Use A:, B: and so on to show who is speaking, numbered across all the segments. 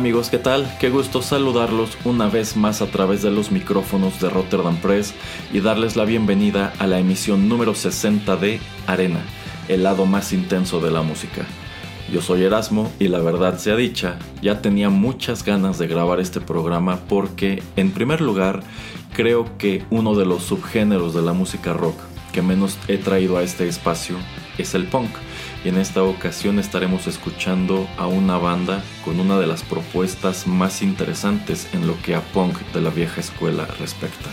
A: Amigos, ¿qué tal? Qué gusto saludarlos una vez más a través de los micrófonos de Rotterdam Press y darles la bienvenida a la emisión número 60 de Arena, el lado más intenso de la música. Yo soy Erasmo y la verdad sea dicha, ya tenía muchas ganas de grabar este programa porque, en primer lugar, creo que uno de los subgéneros de la música rock que menos he traído a este espacio es el punk y en esta ocasión estaremos escuchando a una banda con una de las propuestas más interesantes en lo que a punk de la vieja escuela respecta.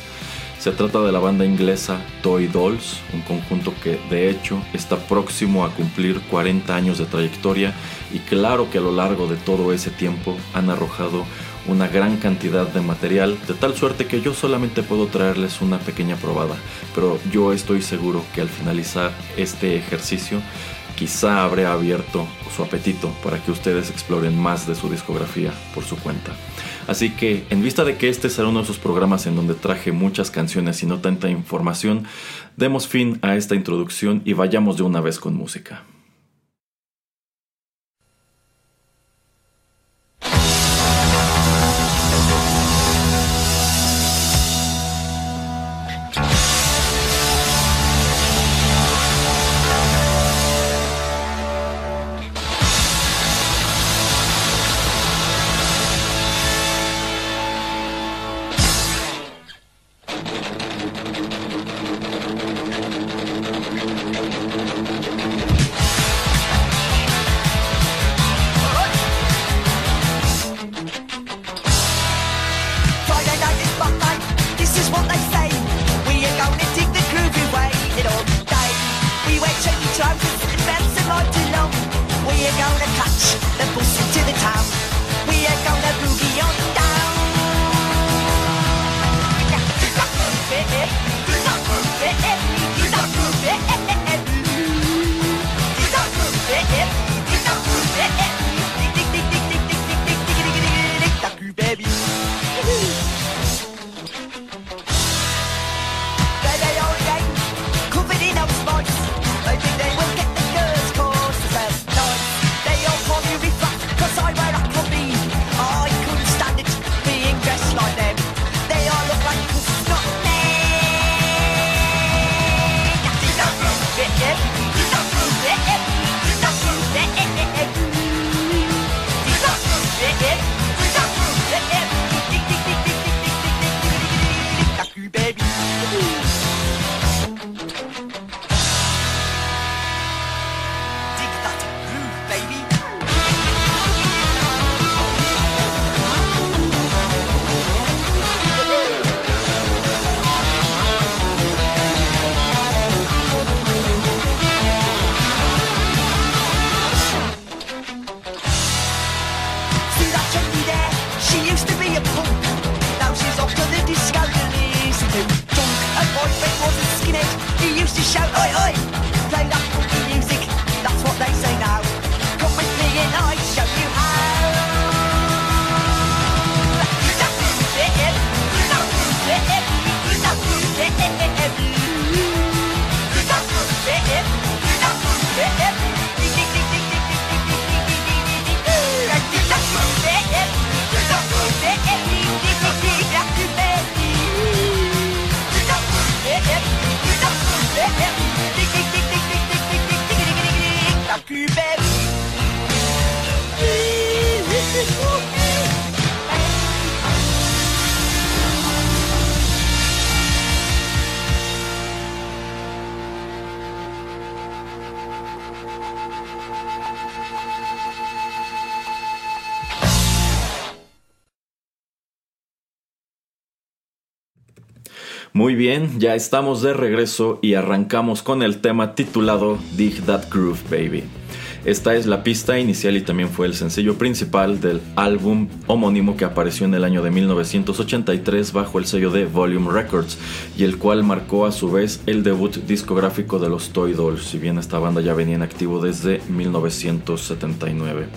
A: Se trata de la banda inglesa Toy Dolls, un conjunto que de hecho está próximo a cumplir 40 años de trayectoria y claro que a lo largo de todo ese tiempo han arrojado una gran cantidad de material, de tal suerte que yo solamente puedo traerles una pequeña probada, pero yo estoy seguro que al finalizar este ejercicio quizá habré abierto su apetito para que ustedes exploren más de su discografía por su cuenta. Así que, en vista de que este será uno de esos programas en donde traje muchas canciones y no tanta información, demos fin a esta introducción y vayamos de una vez con música. Muy bien, ya estamos de regreso y arrancamos con el tema titulado Dig That Groove Baby. Esta es la pista inicial y también fue el sencillo principal del álbum homónimo que apareció en el año de 1983 bajo el sello de Volume Records y el cual marcó a su vez el debut discográfico de los Toy Dolls, si bien esta banda ya venía en activo desde 1979.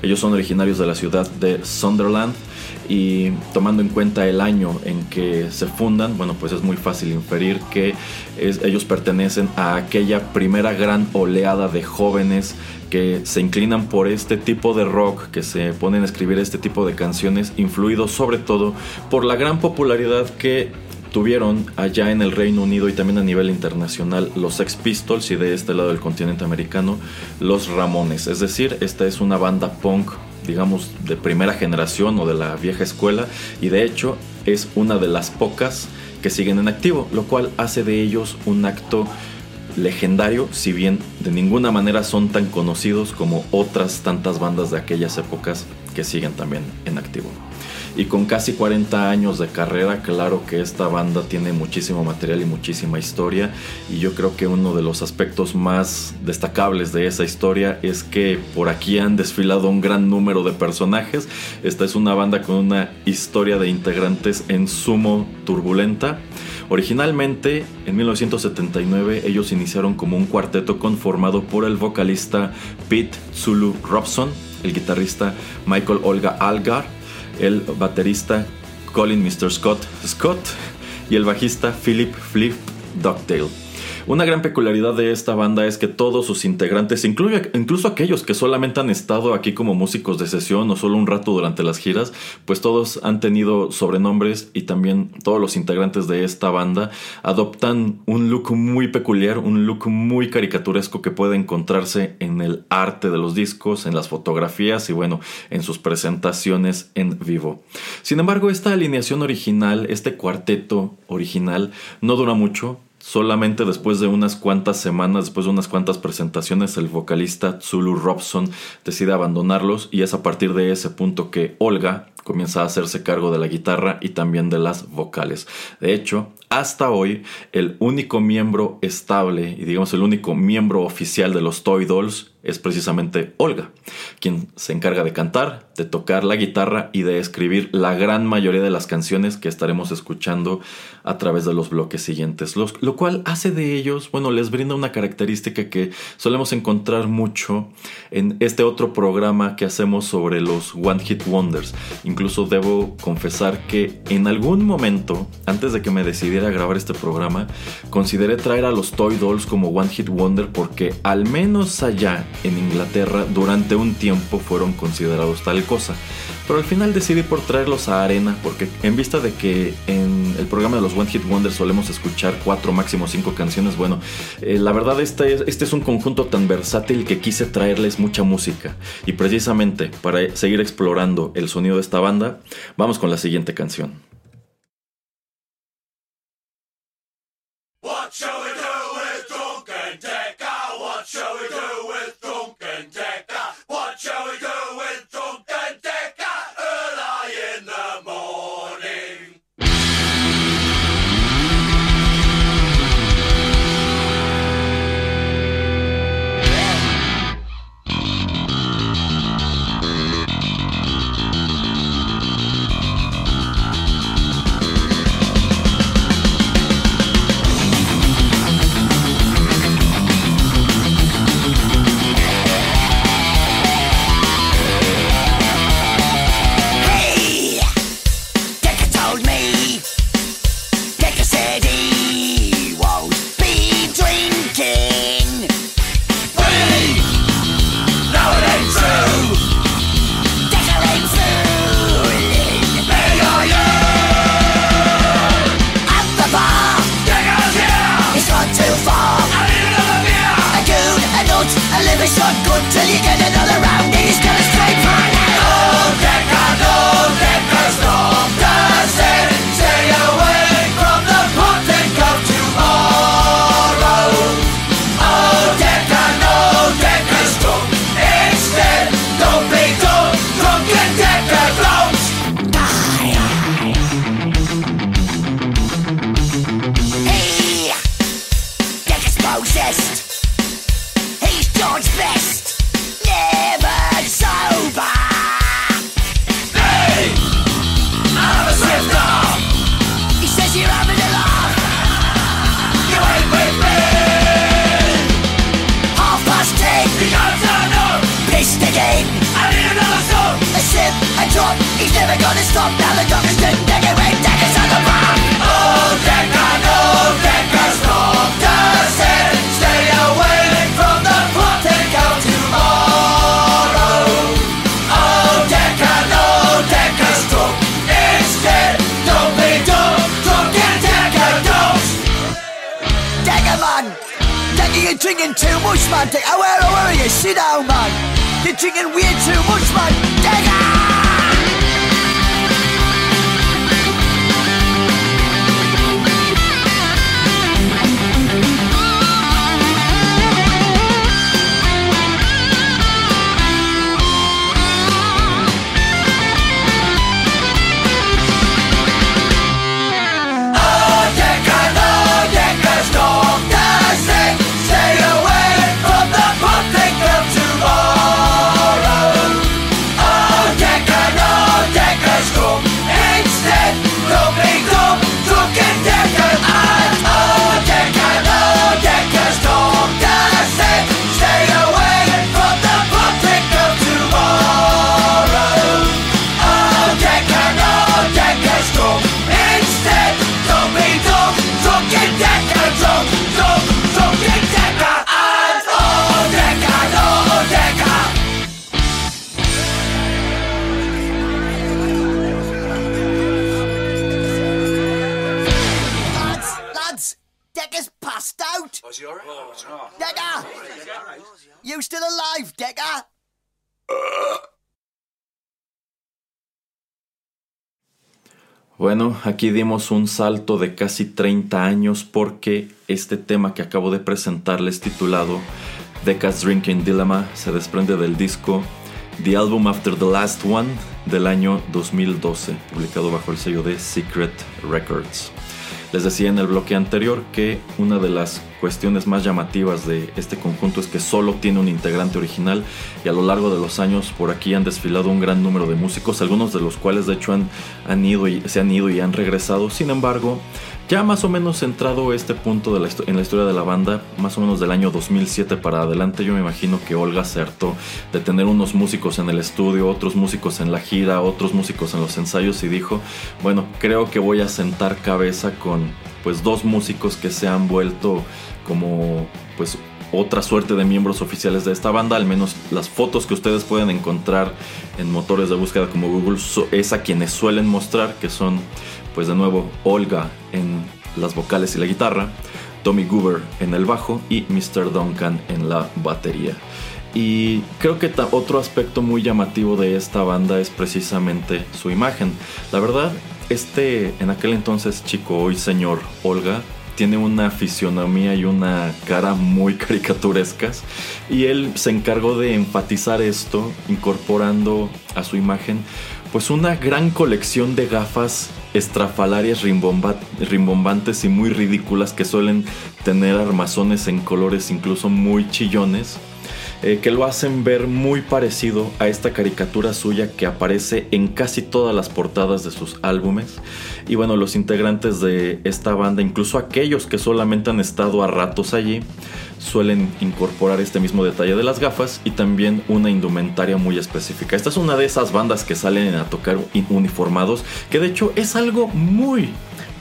A: Ellos son originarios de la ciudad de Sunderland y tomando en cuenta el año en que se fundan, bueno, pues es muy fácil inferir que ellos pertenecen a aquella primera gran oleada de jóvenes que se inclinan por este tipo de rock, que se ponen a escribir este tipo de canciones, influidos sobre todo por la gran popularidad que tuvieron allá en el Reino Unido y también a nivel internacional los Sex Pistols y de este lado del continente americano los Ramones. Es decir, esta es una banda punk digamos, de primera generación o de la vieja escuela y de hecho es una de las pocas que siguen en activo, lo cual hace de ellos un acto legendario, si bien de ninguna manera son tan conocidos como otras tantas bandas de aquellas épocas que siguen también en activo. Y con casi 40 años de carrera, claro que esta banda tiene muchísimo material y muchísima historia. Y yo creo que uno de los aspectos más destacables de esa historia es que por aquí han desfilado un gran número de personajes. Esta es una banda con una historia de integrantes en sumo turbulenta. Originalmente, en 1979, ellos iniciaron como un cuarteto conformado por el vocalista Pete Zulu Robson, el guitarrista Michael Olga Algar, el baterista Colin Mr. Scott Scott y el bajista Philip Flip Ducktail. Una gran peculiaridad de esta banda es que todos sus integrantes, incluso aquellos que solamente han estado aquí como músicos de sesión o solo un rato durante las giras, pues todos han tenido sobrenombres y también todos los integrantes de esta banda adoptan un look muy peculiar, un look muy caricaturesco que puede encontrarse en el arte de los discos, en las fotografías y bueno, en sus presentaciones en vivo. Sin embargo, esta alineación original, este cuarteto original, no dura mucho Solamente después de unas cuantas semanas, después de unas cuantas presentaciones, el vocalista Zulu Robson decide abandonarlos y es a partir de ese punto que Olga comienza a hacerse cargo de la guitarra y también de las vocales. De hecho, hasta hoy, el único miembro estable y digamos el único miembro oficial de los Toy Dolls es precisamente Olga, quien se encarga de cantar, de tocar la guitarra y de escribir la gran mayoría de las canciones que estaremos escuchando a través de los bloques siguientes, lo cual hace de ellos, bueno, les brinda una característica que solemos encontrar mucho en este otro programa que hacemos sobre los One Hit Wonders. Incluso debo confesar que en algún momento, antes de que me decidiera a grabar este programa, consideré traer a los Toy Dolls como One Hit Wonder porque al menos allá en Inglaterra durante un tiempo fueron considerados tal cosa. Pero al final decidí por traerlos a Arena porque en vista de que en el programa de los One Hit Wonder solemos escuchar cuatro, máximo cinco canciones, bueno, eh, la verdad este es, este es un conjunto tan versátil que quise traerles mucha música. Y precisamente para seguir explorando el sonido de esta banda, vamos con la siguiente canción.
B: You still alive, Decker?
A: Bueno, aquí dimos un salto de casi 30 años porque este tema que acabo de presentarles titulado Decas Drinking Dilemma se desprende del disco The Album After the Last One del año 2012, publicado bajo el sello de Secret Records. Les decía en el bloque anterior que una de las cuestiones más llamativas de este conjunto es que solo tiene un integrante original y a lo largo de los años por aquí han desfilado un gran número de músicos, algunos de los cuales de hecho han, han ido y, se han ido y han regresado. Sin embargo, ya más o menos centrado este punto en la historia de la banda, más o menos del año 2007 para adelante, yo me imagino que Olga hartó de tener unos músicos en el estudio, otros músicos en la gira, otros músicos en los ensayos y dijo, bueno, creo que voy a sentar cabeza con pues dos músicos que se han vuelto como pues otra suerte de miembros oficiales de esta banda, al menos las fotos que ustedes pueden encontrar en motores de búsqueda como Google es a quienes suelen mostrar que son pues de nuevo Olga en las vocales y la guitarra, Tommy Goober en el bajo y Mr. Duncan en la batería. Y creo que otro aspecto muy llamativo de esta banda es precisamente su imagen. La verdad, este en aquel entonces chico, hoy señor Olga, tiene una fisionomía y una cara muy caricaturescas y él se encargó de enfatizar esto incorporando a su imagen pues una gran colección de gafas estrafalarias rimbomba- rimbombantes y muy ridículas que suelen tener armazones en colores incluso muy chillones eh, que lo hacen ver muy parecido a esta caricatura suya que aparece en casi todas las portadas de sus álbumes. Y bueno, los integrantes de esta banda, incluso aquellos que solamente han estado a ratos allí, suelen incorporar este mismo detalle de las gafas y también una indumentaria muy específica. Esta es una de esas bandas que salen a tocar uniformados, que de hecho es algo muy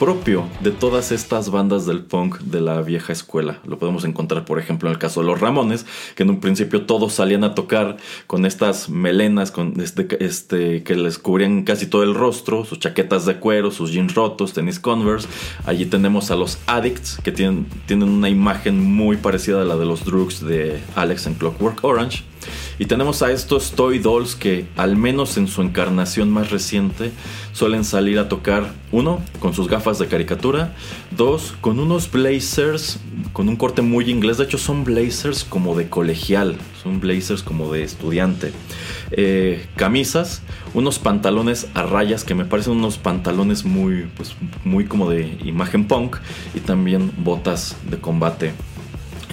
A: propio de todas estas bandas del punk de la vieja escuela. Lo podemos encontrar, por ejemplo, en el caso de los Ramones, que en un principio todos salían a tocar con estas melenas este, este, que les cubrían casi todo el rostro, sus chaquetas de cuero, sus jeans rotos, tenis Converse. Allí tenemos a los Addicts, que tienen, tienen una imagen muy parecida a la de los Drugs de Alex en Clockwork Orange. Y tenemos a estos Toy Dolls que, al menos en su encarnación más reciente, suelen salir a tocar, uno, con sus gafas de caricatura, dos, con unos blazers, con un corte muy inglés, de hecho son blazers como de colegial, son blazers como de estudiante, Eh, camisas, unos pantalones a rayas que me parecen unos pantalones muy, pues, muy como de imagen punk, y también botas de combate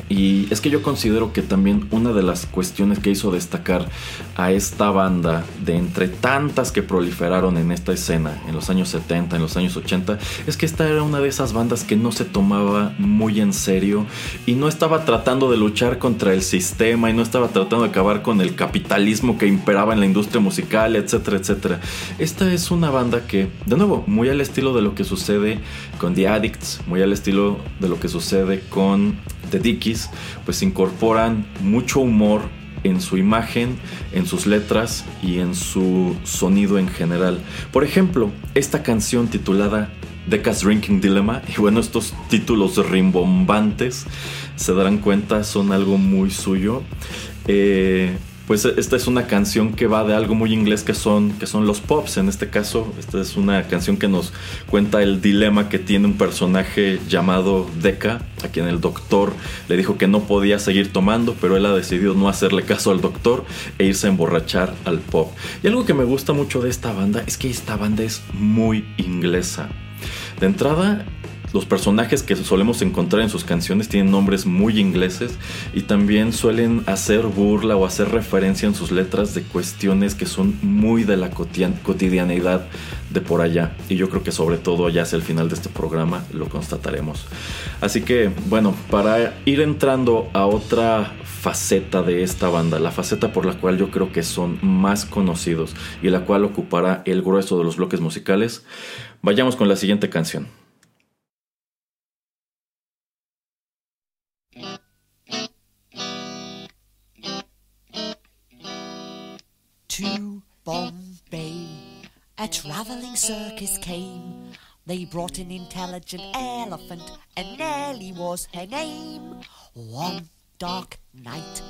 A: Y es que yo considero que también una de las cuestiones que hizo destacar a esta banda, de entre tantas que proliferaron en esta escena en los años 70, en los años 80, es que esta era una de esas bandas que no se tomaba muy en serio y no estaba tratando de luchar contra el sistema y no estaba tratando de acabar con el capitalismo que imperaba en la industria musical, etcétera, etcétera. Esta es una banda que, de nuevo, muy al estilo de lo que sucede con The Addicts, muy al estilo de lo que sucede con The Dickies, pues incorporan mucho humor en su imagen, en sus letras y en su sonido en general. Por ejemplo, esta canción titulada Decas Drinking Dilemma, y bueno, estos títulos rimbombantes, se darán cuenta, son algo muy suyo. Eh, pues esta es una canción que va de algo muy inglés que son, que son los pops. En este caso, esta es una canción que nos cuenta el dilema que tiene un personaje llamado Deca, a quien el doctor le dijo que no podía seguir tomando, pero él ha decidido no hacerle caso al doctor e irse a emborrachar al pop. Y algo que me gusta mucho de esta banda es que esta banda es muy inglesa. De entrada, los personajes que solemos encontrar en sus canciones tienen nombres muy ingleses y también suelen hacer burla o hacer referencia en sus letras de cuestiones que son muy de la cotidianeidad de por allá. Y yo creo que sobre todo ya hacia el final de este programa lo constataremos. Así que bueno, para ir entrando a otra faceta de esta banda, la faceta por la cual yo creo que son más conocidos y la cual ocupará el grueso de los bloques musicales, vayamos con la siguiente canción.
B: To Bombay. A travelling circus came. They brought an intelligent elephant, and Nellie was her name. One dark night,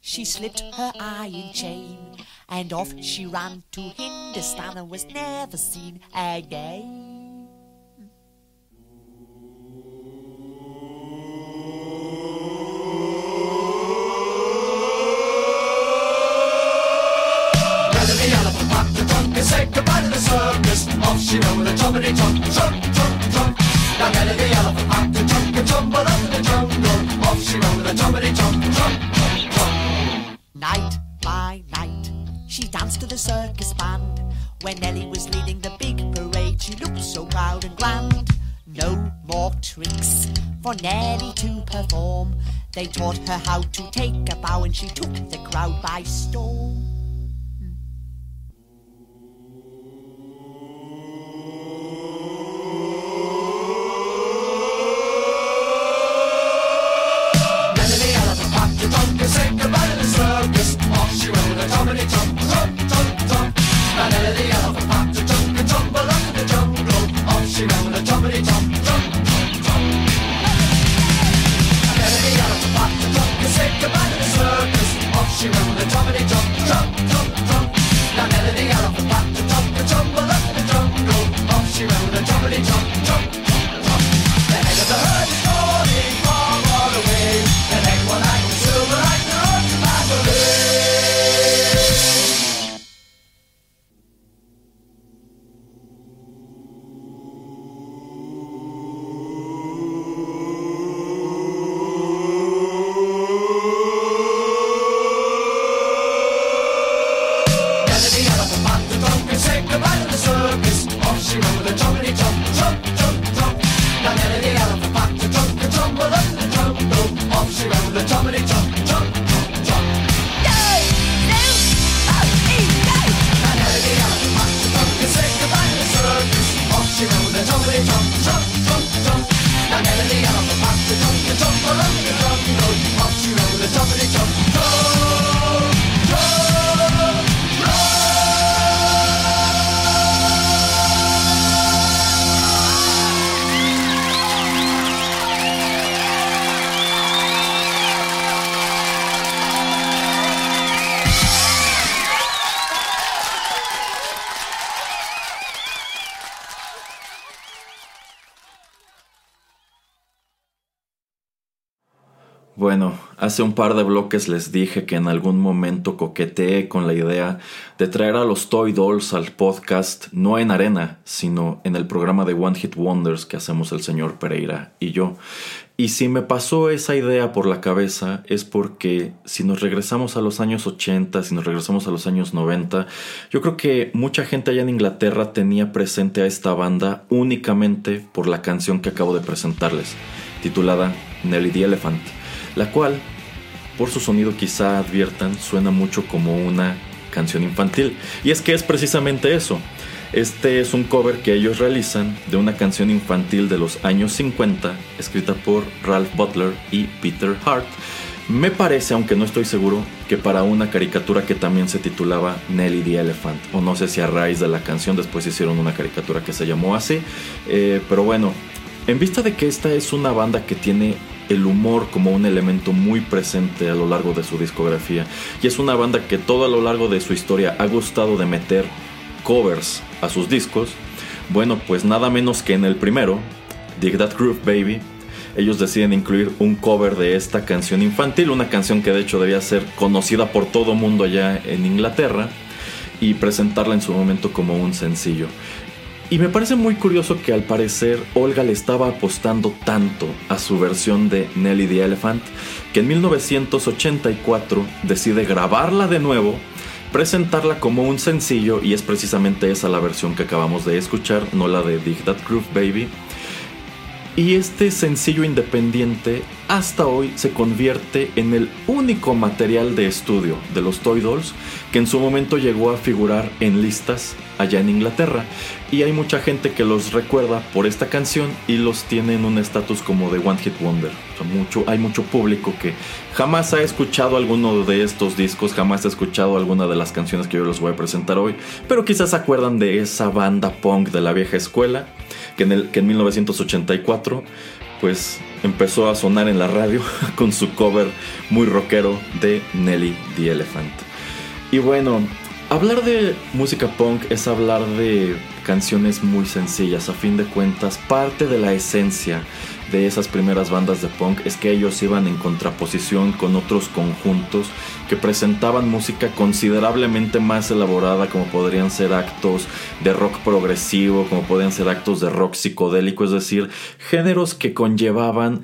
B: she slipped her iron chain, and off she ran to Hindustan and was never seen again.
C: Jumpity jump, jump, jump, jump. Now get the elephant had to jump and tumble up in the jungle. Off she went with a jumpity jump, jump, jump, jump.
B: Night by night, she danced to the circus band. When Nellie was leading the big parade, she looked so proud and grand. No more tricks for Nellie to perform. They taught her how to take a bow, and she took the crowd by storm.
A: Hace un par de bloques les dije que en algún momento coqueteé con la idea de traer a los Toy Dolls al podcast, no en arena, sino en el programa de One Hit Wonders que hacemos el señor Pereira y yo. Y si me pasó esa idea por la cabeza es porque si nos regresamos a los años 80, si nos regresamos a los años 90, yo creo que mucha gente allá en Inglaterra tenía presente a esta banda únicamente por la canción que acabo de presentarles, titulada Nelly the Elephant la cual, por su sonido quizá adviertan, suena mucho como una canción infantil. Y es que es precisamente eso. Este es un cover que ellos realizan de una canción infantil de los años 50, escrita por Ralph Butler y Peter Hart. Me parece, aunque no estoy seguro, que para una caricatura que también se titulaba Nelly the Elephant, o no sé si a raíz de la canción después hicieron una caricatura que se llamó así, eh, pero bueno, en vista de que esta es una banda que tiene el humor como un elemento muy presente a lo largo de su discografía. Y es una banda que todo a lo largo de su historia ha gustado de meter covers a sus discos. Bueno, pues nada menos que en el primero, Dig That Groove Baby, ellos deciden incluir un cover de esta canción infantil, una canción que de hecho debía ser conocida por todo mundo allá en Inglaterra, y presentarla en su momento como un sencillo. Y me parece muy curioso que al parecer Olga le estaba apostando tanto a su versión de Nelly the Elephant que en 1984 decide grabarla de nuevo, presentarla como un sencillo y es precisamente esa la versión que acabamos de escuchar, no la de Dig That Groove Baby. Y este sencillo independiente hasta hoy se convierte en el único material de estudio de los Toy Dolls que en su momento llegó a figurar en listas allá en Inglaterra. Y hay mucha gente que los recuerda por esta canción y los tiene en un estatus como de One Hit Wonder. hay mucho público que jamás ha escuchado alguno de estos discos, jamás ha escuchado alguna de las canciones que yo les voy a presentar hoy, pero quizás se acuerdan de esa banda punk de la vieja escuela que en, el, que en 1984 pues empezó a sonar en la radio con su cover muy rockero de Nelly the Elephant. Y bueno, hablar de música punk es hablar de canciones muy sencillas, a fin de cuentas, parte de la esencia de esas primeras bandas de punk es que ellos iban en contraposición con otros conjuntos que presentaban música considerablemente más elaborada como podrían ser actos de rock progresivo, como podrían ser actos de rock psicodélico, es decir, géneros que conllevaban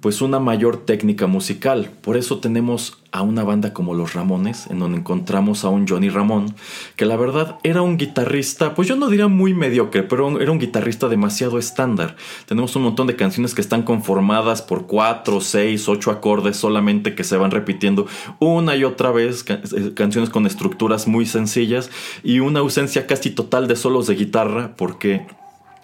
A: pues una mayor técnica musical. Por eso tenemos a una banda como Los Ramones, en donde encontramos a un Johnny Ramón, que la verdad era un guitarrista, pues yo no diría muy mediocre, pero era un guitarrista demasiado estándar. Tenemos un montón de canciones que están conformadas por cuatro, seis, ocho acordes solamente que se van repitiendo una y otra vez, eh, canciones con estructuras muy sencillas y una ausencia casi total de solos de guitarra, porque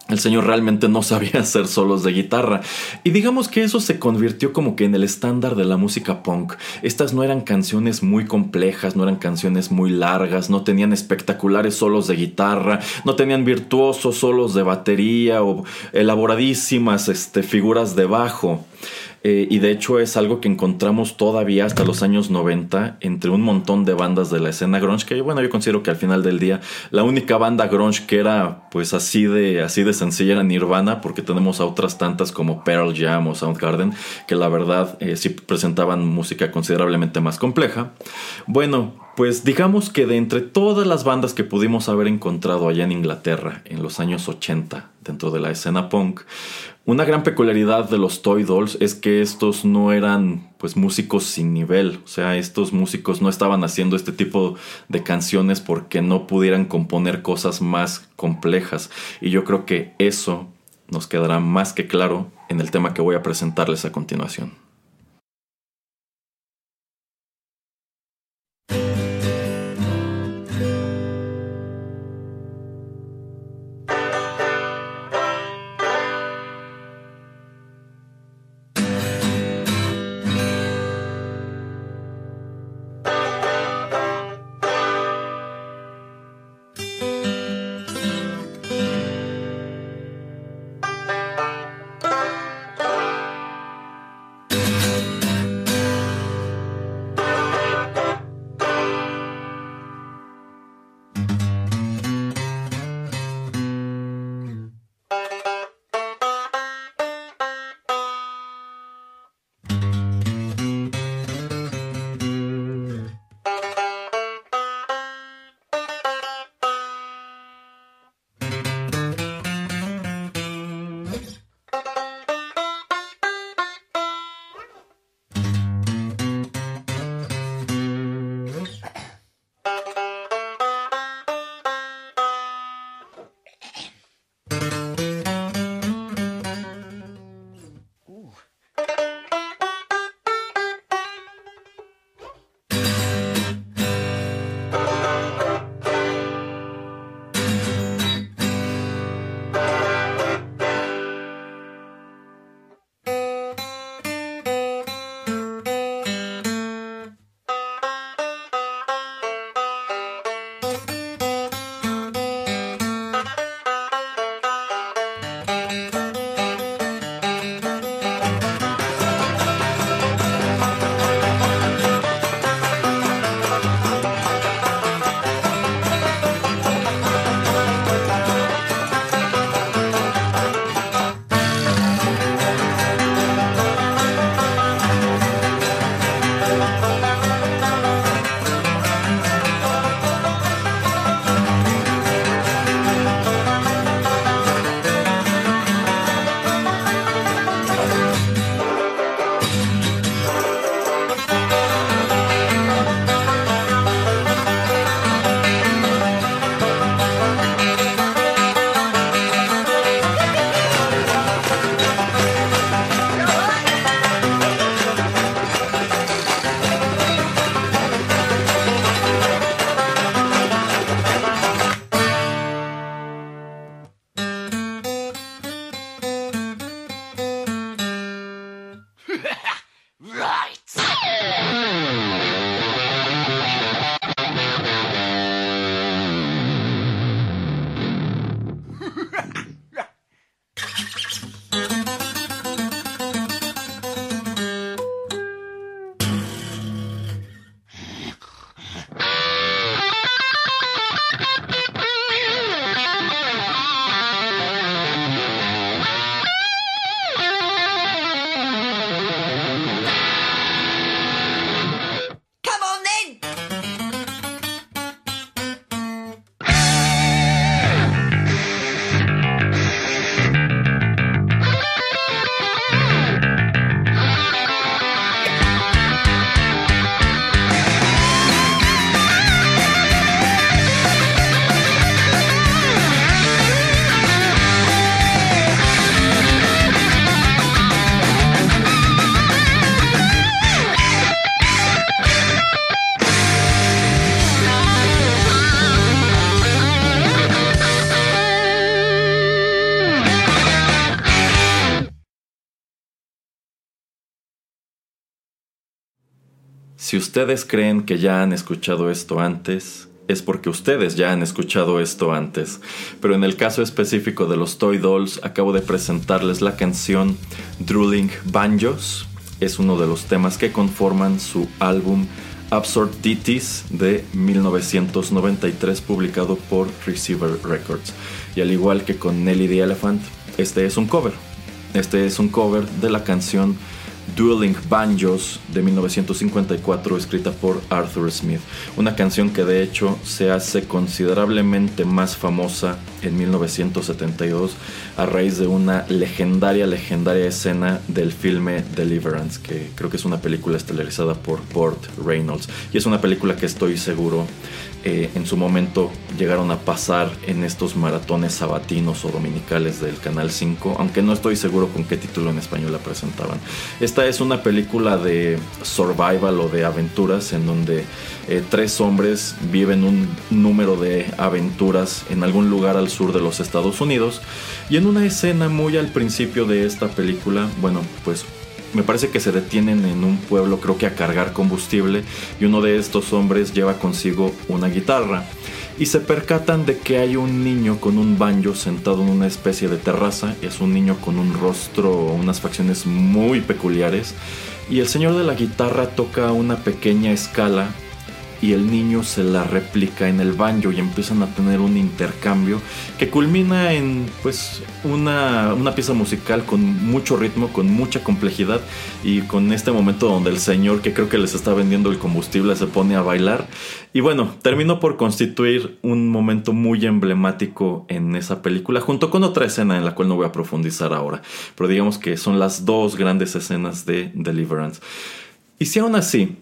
A: el señor realmente no sabía hacer solos de guitarra. Y digamos que eso se convirtió como que en el estándar de la música punk. Estas no eran canciones muy complejas, no eran canciones muy largas, no tenían espectaculares solos de guitarra, no tenían virtuosos solos de batería o elaboradísimas este, figuras de bajo. Eh, y de hecho es algo que encontramos todavía hasta los años 90 entre un montón de bandas de la escena grunge que bueno yo considero que al final del día la única banda grunge que era pues así de así de sencilla era Nirvana porque tenemos a otras tantas como Pearl Jam o Soundgarden que la verdad eh, sí presentaban música considerablemente más compleja. Bueno pues digamos que de entre todas las bandas que pudimos haber encontrado allá en Inglaterra en los años 80 dentro de la escena punk, una gran peculiaridad de los Toy Dolls es que estos no eran pues músicos sin nivel, o sea, estos músicos no estaban haciendo este tipo de canciones porque no pudieran componer cosas más complejas y yo creo que eso nos quedará más que claro en el tema que voy a presentarles a continuación. Si ustedes creen que ya han escuchado esto antes, es porque ustedes ya han escuchado esto antes. Pero en el caso específico de los Toy Dolls, acabo de presentarles la canción Drooling Banjos. Es uno de los temas que conforman su álbum Absurdities de 1993 publicado por Receiver Records. Y al igual que con Nelly the Elephant, este es un cover. Este es un cover de la canción Dueling Banjos de 1954 escrita por Arthur Smith, una canción que de hecho se hace considerablemente más famosa en 1972 a raíz de una legendaria, legendaria escena del filme Deliverance, que creo que es una película estelarizada por Burt Reynolds. Y es una película que estoy seguro eh, en su momento llegaron a pasar en estos maratones sabatinos o dominicales del Canal 5, aunque no estoy seguro con qué título en español la presentaban. Esta es una película de survival o de aventuras en donde eh, tres hombres viven un número de aventuras en algún lugar al sur de los Estados Unidos y en una escena muy al principio de esta película, bueno, pues me parece que se detienen en un pueblo, creo que a cargar combustible, y uno de estos hombres lleva consigo una guitarra. Y se percatan de que hay un niño con un banjo sentado en una especie de terraza. Es un niño con un rostro, unas facciones muy peculiares. Y el señor de la guitarra toca una pequeña escala y el niño se la replica en el banjo y empiezan a tener un intercambio que culmina en pues una, una, pieza musical con mucho ritmo, con mucha complejidad y con este momento donde el señor que creo que les está vendiendo el combustible se pone a bailar y bueno, terminó por constituir un momento muy emblemático en esa película junto con otra escena en la cual no voy a profundizar ahora, pero digamos que son las dos grandes escenas de Deliverance. Y si aún así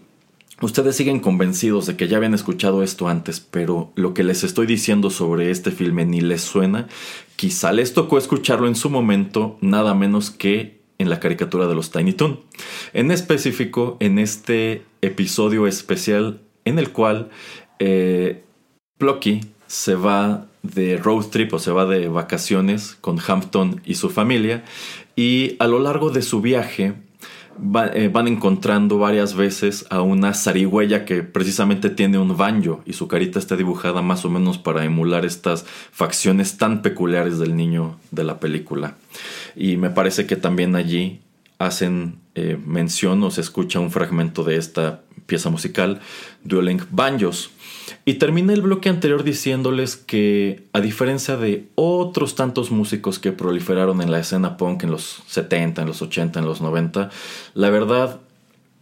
A: Ustedes siguen convencidos de que ya habían escuchado esto antes, pero lo que les estoy diciendo sobre este filme ni les suena. Quizá les tocó escucharlo en su momento, nada menos que en la caricatura de los Tiny Toon. En específico, en este episodio especial en el cual eh, Plucky se va de road trip o se va de vacaciones con Hampton y su familia y a lo largo de su viaje eh, van encontrando varias veces a una zarigüeya que precisamente tiene un banjo y su carita está dibujada más o menos para emular estas facciones tan peculiares del niño de la película. Y me parece que también allí hacen eh, mención o se escucha un fragmento de esta pieza musical, Dueling Banjos. Y terminé el bloque anterior diciéndoles que, a diferencia de otros tantos músicos que proliferaron en la escena punk en los 70, en los 80, en los 90, la verdad,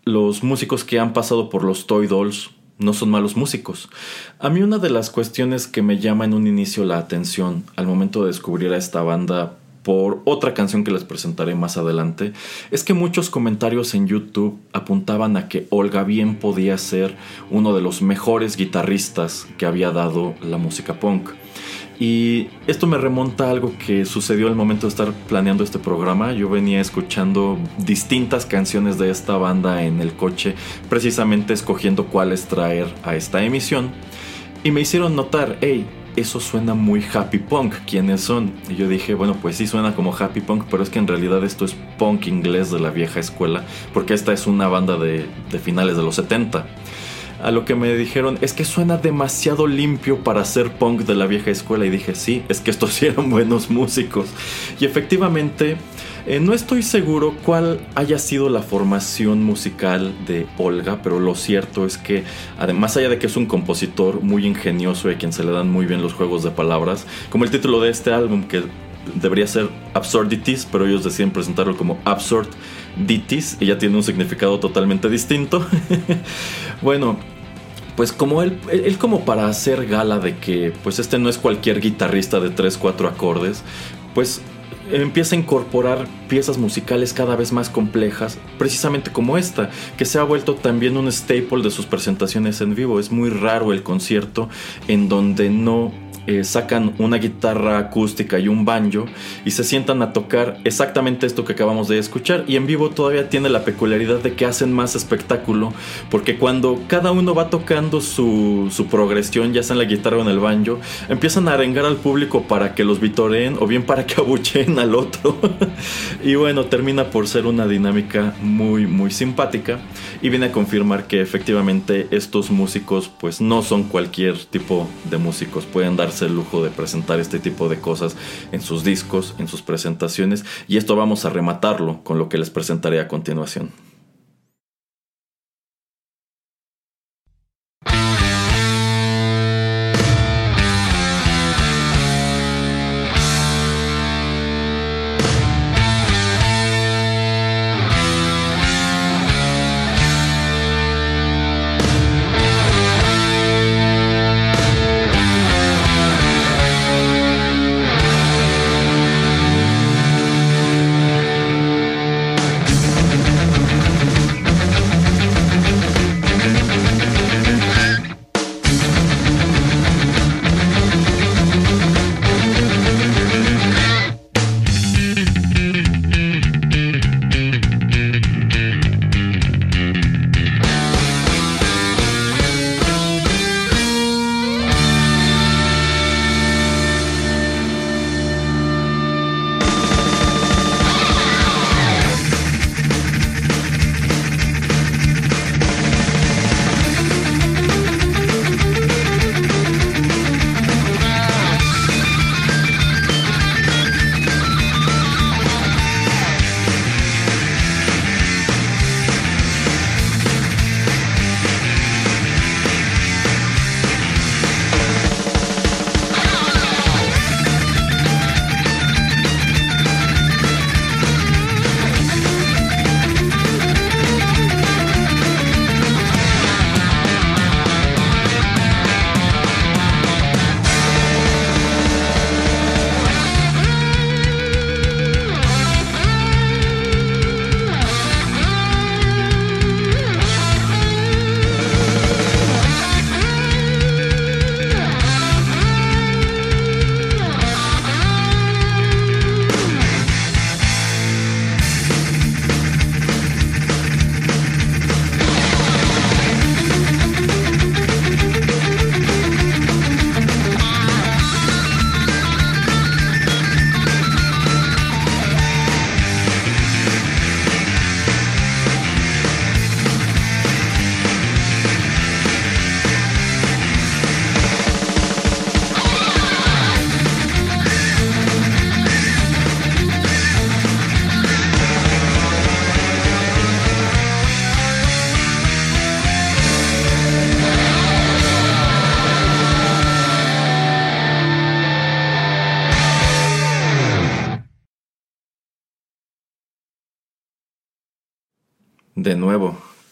A: los músicos que han pasado por los Toy Dolls no son malos músicos. A mí una de las cuestiones que me llama en un inicio la atención al momento de descubrir a esta banda por otra canción que les presentaré más adelante, es que muchos comentarios en YouTube apuntaban a que Olga bien podía ser uno de los mejores guitarristas que había dado la música punk. Y esto me remonta a algo que sucedió al momento de estar planeando este programa. Yo venía escuchando distintas canciones de esta banda en el coche, precisamente escogiendo cuáles traer a esta emisión. Y me hicieron notar, hey, eso suena muy happy punk, ¿quiénes son? Y yo dije, bueno, pues sí suena como happy punk, pero es que en realidad esto es punk inglés de la vieja escuela, porque esta es una banda de, finales de los 70. A lo que me dijeron, es que suena demasiado limpio para ser punk de la vieja escuela. Y dije, sí, es que estos eran buenos músicos. Y efectivamente, eh, no estoy seguro cuál haya sido la formación musical de Olga, pero lo cierto es que, además allá de que es un compositor muy ingenioso y a quien se le dan muy bien los juegos de palabras, como el título de este álbum que debería ser Absurdities, pero ellos deciden presentarlo como Absurdities y ya tiene un significado totalmente distinto. bueno, pues como él, él como para hacer gala de que pues este no es cualquier guitarrista de 3, 4 acordes, pues empieza a incorporar piezas musicales cada vez más complejas, precisamente como esta, que se ha vuelto también un staple de sus presentaciones en vivo. Es muy raro el concierto en donde no eh, sacan una guitarra acústica y un banjo y se sientan a tocar exactamente esto que acabamos de escuchar y en vivo todavía tiene la peculiaridad de que hacen más espectáculo porque cuando cada uno va tocando su, su progresión ya sea en la guitarra o en el banjo empiezan a arengar al público para que los vitoreen o bien para que abucheen al otro. y bueno, termina por ser una dinámica muy, muy simpática. Y viene a confirmar que efectivamente estos músicos pues no son cualquier tipo de músicos. Pueden darse el lujo de presentar este tipo de cosas en sus discos, en sus presentaciones. Y esto vamos a rematarlo con lo que les presentaré a continuación.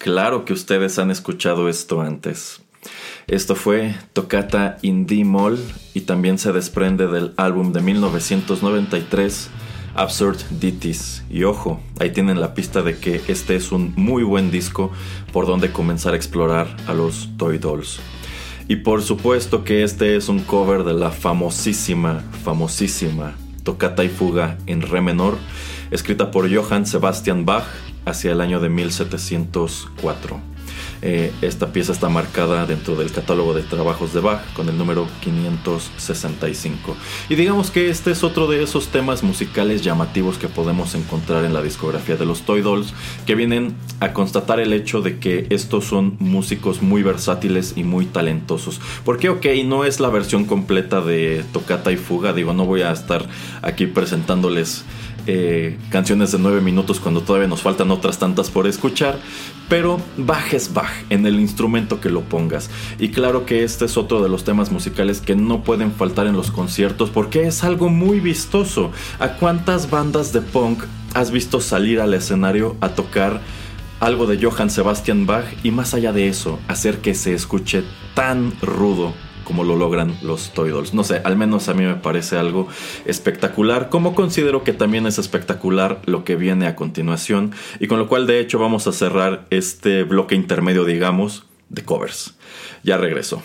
A: Claro que ustedes han escuchado esto antes. Esto fue Tocata in D-Moll y también se desprende del álbum de 1993 Absurd Ditties. Y ojo, ahí tienen la pista de que este es un muy buen disco por donde comenzar a explorar a los Toy Dolls. Y por supuesto que este es un cover de la famosísima, famosísima Tocata y Fuga en Re menor, escrita por Johann Sebastian Bach hacia el año de 1704. Eh, esta pieza está marcada dentro del catálogo de trabajos de Bach con el número 565. Y digamos que este es otro de esos temas musicales llamativos que podemos encontrar en la discografía de los Toy Dolls, que vienen a constatar el hecho de que estos son músicos muy versátiles y muy talentosos. Porque, ok, no es la versión completa de Tocata y Fuga, digo, no voy a estar aquí presentándoles eh, canciones de 9 minutos cuando todavía nos faltan otras tantas por escuchar. Pero Bach es Bach en el instrumento que lo pongas. Y claro que este es otro de los temas musicales que no pueden faltar en los conciertos porque es algo muy vistoso. ¿A cuántas bandas de punk has visto salir al escenario a tocar algo de Johann Sebastian Bach y más allá de eso, hacer que se escuche tan rudo como lo logran los Toy Dolls. No sé, al menos a mí me parece algo espectacular, como considero que también es espectacular lo que viene a continuación, y con lo cual de hecho vamos a cerrar este bloque intermedio, digamos, de covers. Ya regreso.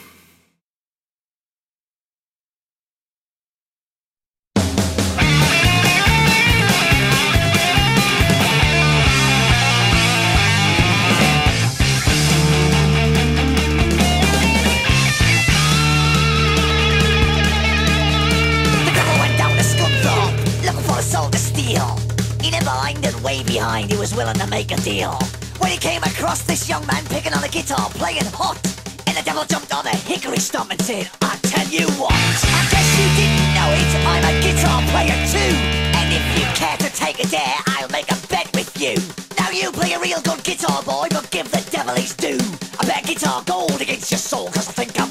B: Behind he was willing to make a deal. When he came across this young man picking on a guitar, playing hot. And the devil jumped on a hickory stump and said, I tell you what, I guess you didn't know it, I'm a guitar player too. And if you care to take a dare, I'll make a bet with you. Now you play a real good guitar boy, but give the devil his due. I bet guitar gold against your soul, cause I think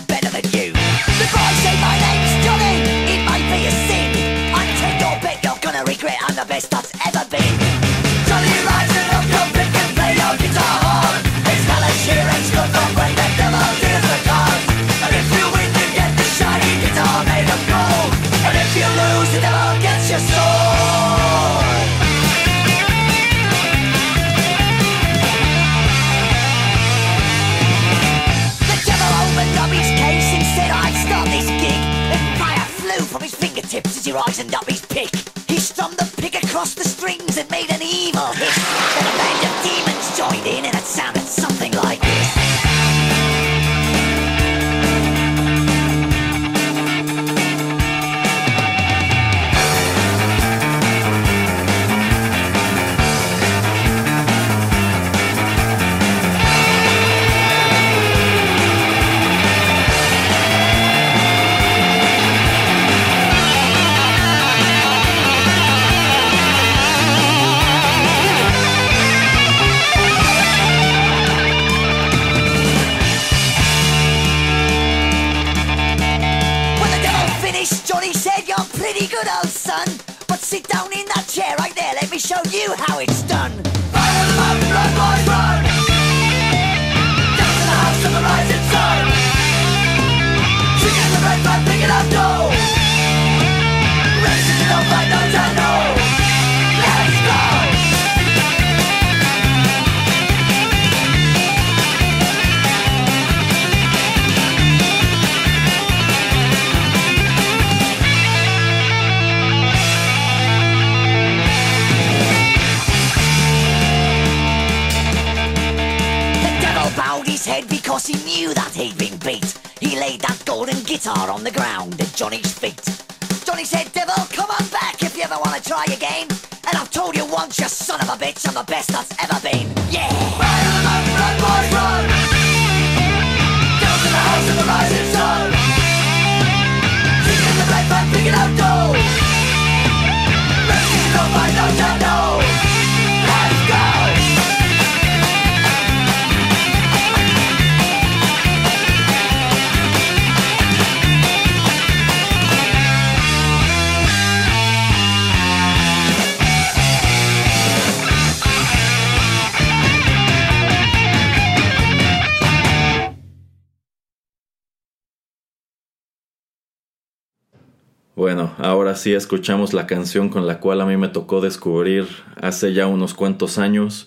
A: Ahora sí escuchamos la canción con la cual a mí me tocó descubrir hace ya unos cuantos años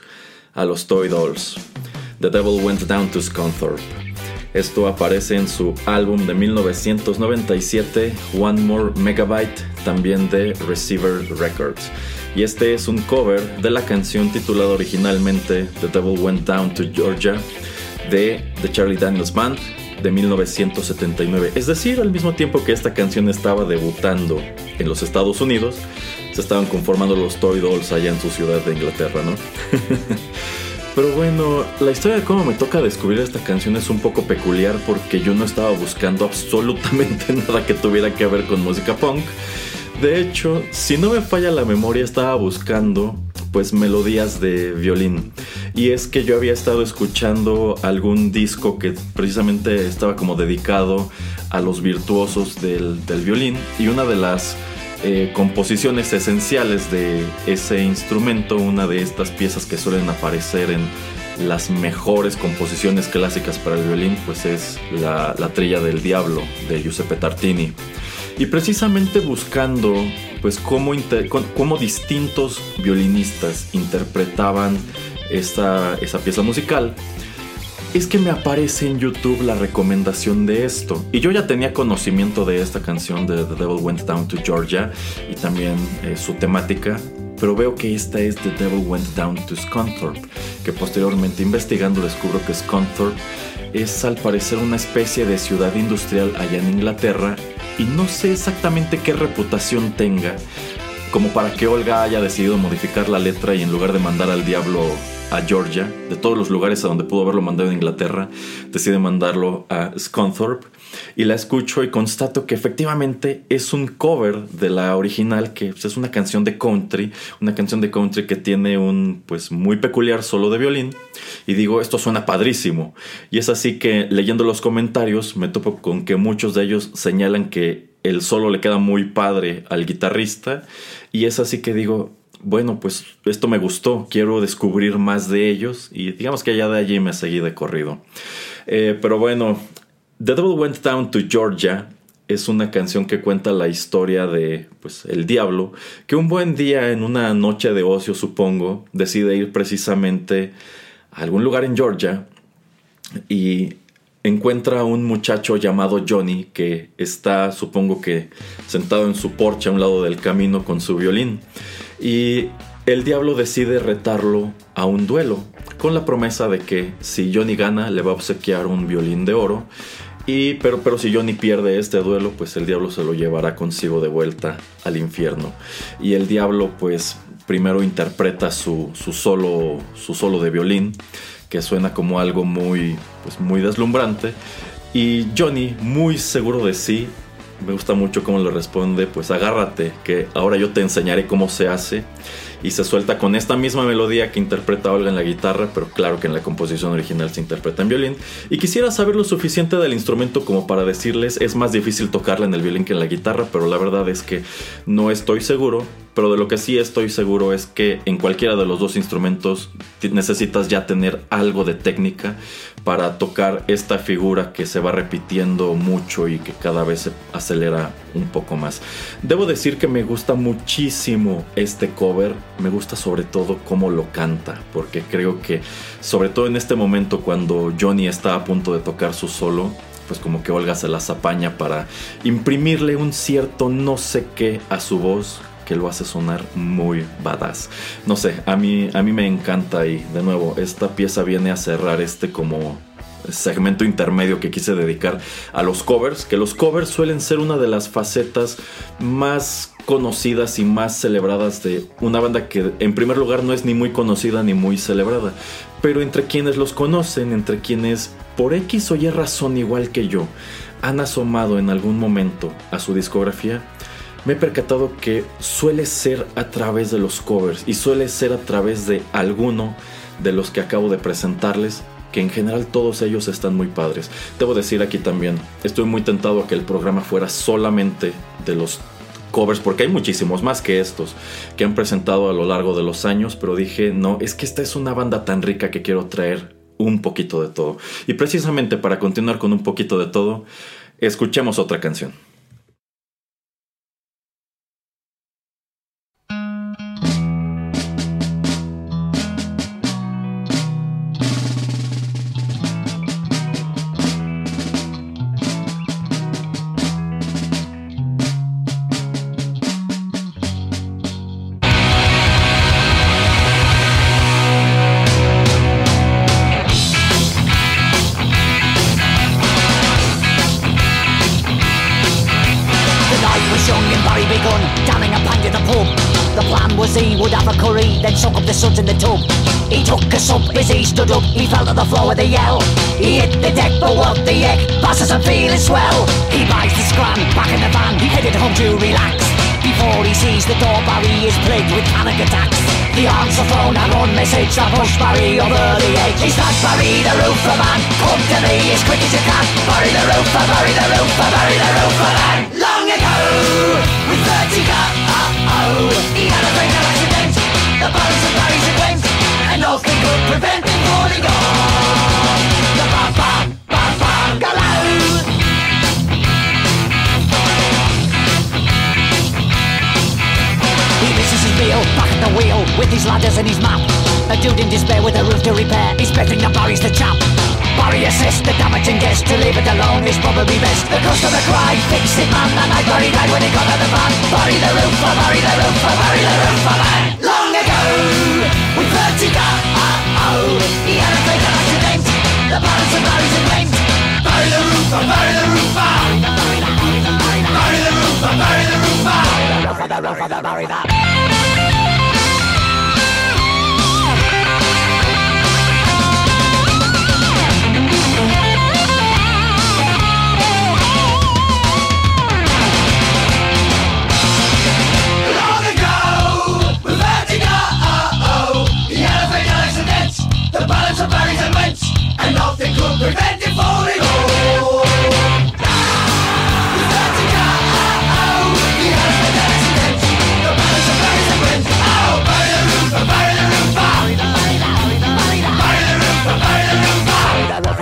A: a los Toy Dolls. The Devil Went Down to Scunthorpe. Esto aparece en su álbum de 1997, One More Megabyte, también de Receiver Records. Y este es un cover de la canción titulada originalmente The Devil Went Down to Georgia de The Charlie Daniels Band de 1979. Es decir, al mismo tiempo que esta canción estaba debutando en los Estados Unidos, se estaban conformando los Toy Dolls allá en su ciudad de Inglaterra, ¿no? Pero bueno, la historia de cómo me toca descubrir esta canción es un poco peculiar porque yo no estaba buscando absolutamente nada que tuviera que ver con música punk. De hecho, si no me falla la memoria, estaba buscando pues melodías de violín. Y es que yo había estado escuchando algún disco que precisamente estaba como dedicado a los virtuosos del, del violín. Y una de las eh, composiciones esenciales de ese instrumento, una de estas piezas que suelen aparecer en las mejores composiciones clásicas para el violín, pues es la, la Trilla del Diablo de Giuseppe Tartini. Y precisamente buscando pues cómo, distintos violinistas interpretaban esta, esa pieza musical, es que me aparece en YouTube la recomendación de esto. Y yo ya tenía conocimiento de esta canción de The Devil Went Down to Georgia y también eh, su temática. Pero veo que esta es The Devil Went Down to Scunthorpe, que posteriormente investigando descubro que Scunthorpe es al parecer una especie de ciudad industrial allá en Inglaterra y no sé exactamente qué reputación tenga como para que Olga haya decidido modificar la letra y en lugar de mandar al diablo a Georgia, de todos los lugares a donde pudo haberlo mandado en Inglaterra, decide mandarlo a Scunthorpe. Y la escucho y constato que efectivamente es un cover de la original que pues, es una canción de country, una canción de country que tiene un pues muy peculiar solo de violín. Y digo esto suena padrísimo y es así que leyendo los comentarios me topo con que muchos de ellos señalan que el solo le queda muy padre al guitarrista. Y es así que digo bueno, pues esto me gustó, quiero descubrir más de ellos y digamos que ya de allí me seguí de corrido. Eh, pero bueno, The Devil Went Down to Georgia es una canción que cuenta la historia de pues el diablo que un buen día en una noche de ocio supongo decide ir precisamente a algún lugar en Georgia y encuentra a un muchacho llamado Johnny que está supongo que sentado en su porche a un lado del camino con su violín y el diablo decide retarlo a un duelo, con la promesa de que si Johnny gana le va a obsequiar un violín de oro, y, pero, pero si Johnny pierde este duelo, pues el diablo se lo llevará consigo de vuelta al infierno. Y el diablo pues primero interpreta su, su, solo, su solo de violín, que suena como algo muy, pues, muy deslumbrante. Y Johnny, muy seguro de sí, me gusta mucho cómo le responde, pues agárrate, que ahora yo te enseñaré cómo se hace. Y se suelta con esta misma melodía que interpreta Olga en la guitarra, pero claro que en la composición original se interpreta en violín. Y quisiera saber lo suficiente del instrumento como para decirles, es más difícil tocarla en el violín que en la guitarra, pero la verdad es que no estoy seguro. Pero de lo que sí estoy seguro es que en cualquiera de los dos instrumentos necesitas ya tener algo de técnica para tocar esta figura que se va repitiendo mucho y que cada vez se acelera un poco más. Debo decir que me gusta muchísimo este cover, me gusta sobre todo cómo lo canta, porque creo que sobre todo en este momento cuando Johnny está a punto de tocar su solo, pues como que Olga se las apaña para imprimirle un cierto no sé qué a su voz que lo hace sonar muy badass. No sé, a mí, a mí me encanta y de nuevo, esta pieza viene a cerrar este como segmento intermedio que quise dedicar a los covers, que los covers suelen ser una de las facetas más conocidas y más celebradas de una banda que en primer lugar no es ni muy conocida ni muy celebrada, pero entre quienes los conocen, entre quienes por X o Y razón igual que yo han asomado en algún momento a su discografía, me he percatado que suele ser a través de los covers y suele ser a través de alguno de los que acabo de presentarles, que en general todos ellos están muy padres. Debo decir aquí también, estoy muy tentado a que el programa fuera solamente de los covers, porque hay muchísimos más que estos que han presentado a lo largo de los años, pero dije, no, es que esta es una banda tan rica que quiero traer un poquito de todo. Y precisamente para continuar con un poquito de todo, escuchemos otra canción.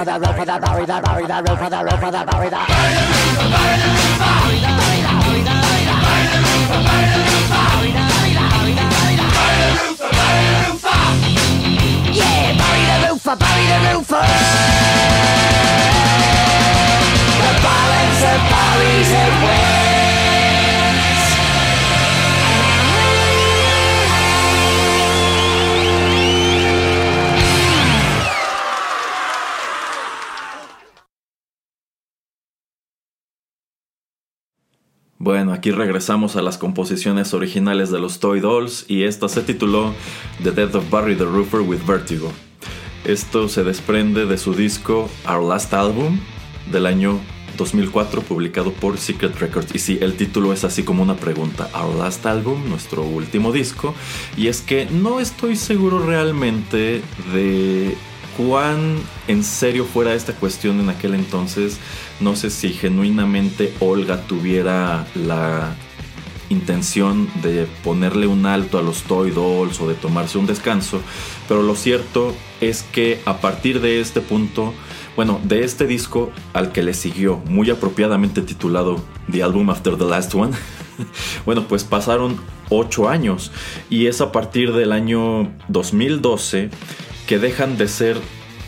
B: The roof of the roof of the bury the
C: bury the roof
B: of the roof of the bury the. Yeah, bury the roof, bury the roof. The balance of buries and
A: Bueno, aquí regresamos a las composiciones originales de los Toy Dolls y esta se tituló The Death of Barry the Roofer with Vertigo. Esto se desprende de su disco Our Last Album del año 2004 publicado por Secret Records. Y sí, el título es así como una pregunta. Our Last Album, nuestro último disco. Y es que no estoy seguro realmente de cuán en serio fuera esta cuestión en aquel entonces. No sé si genuinamente Olga tuviera la intención de ponerle un alto a los Toy Dolls o de tomarse un descanso, pero lo cierto es que a partir de este punto, bueno, de este disco al que le siguió, muy apropiadamente titulado The Album After the Last One, bueno, pues pasaron 8 años y es a partir del año 2012 que dejan de ser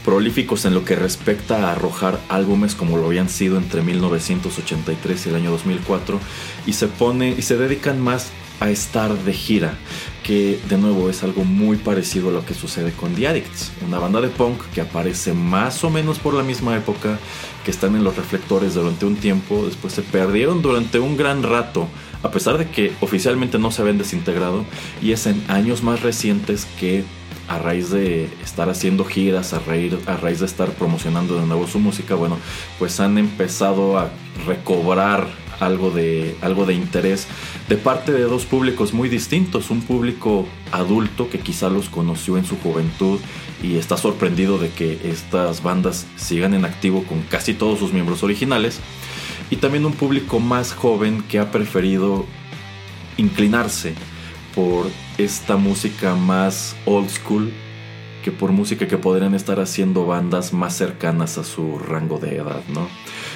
A: prolíficos en lo que respecta a arrojar álbumes como lo habían sido entre 1983 y el año 2004 y se pone y se dedican más a estar de gira, que de nuevo es algo muy parecido a lo que sucede con The Addicts, una banda de punk que aparece más o menos por la misma época, que están en los reflectores durante un tiempo, después se perdieron durante un gran rato, a pesar de que oficialmente no se habían desintegrado, y es en años más recientes que a raíz de estar haciendo giras, a, raíz, a raíz de estar promocionando de nuevo su música, bueno, pues han empezado a recobrar algo de, algo de interés de parte de dos públicos muy distintos. Un público adulto que quizá los conoció en su juventud y está sorprendido de que estas bandas sigan en activo con casi todos sus miembros originales. Y también un público más joven que ha preferido inclinarse por esta música más old school que por música que podrían estar haciendo bandas más cercanas a su rango de edad, ¿no?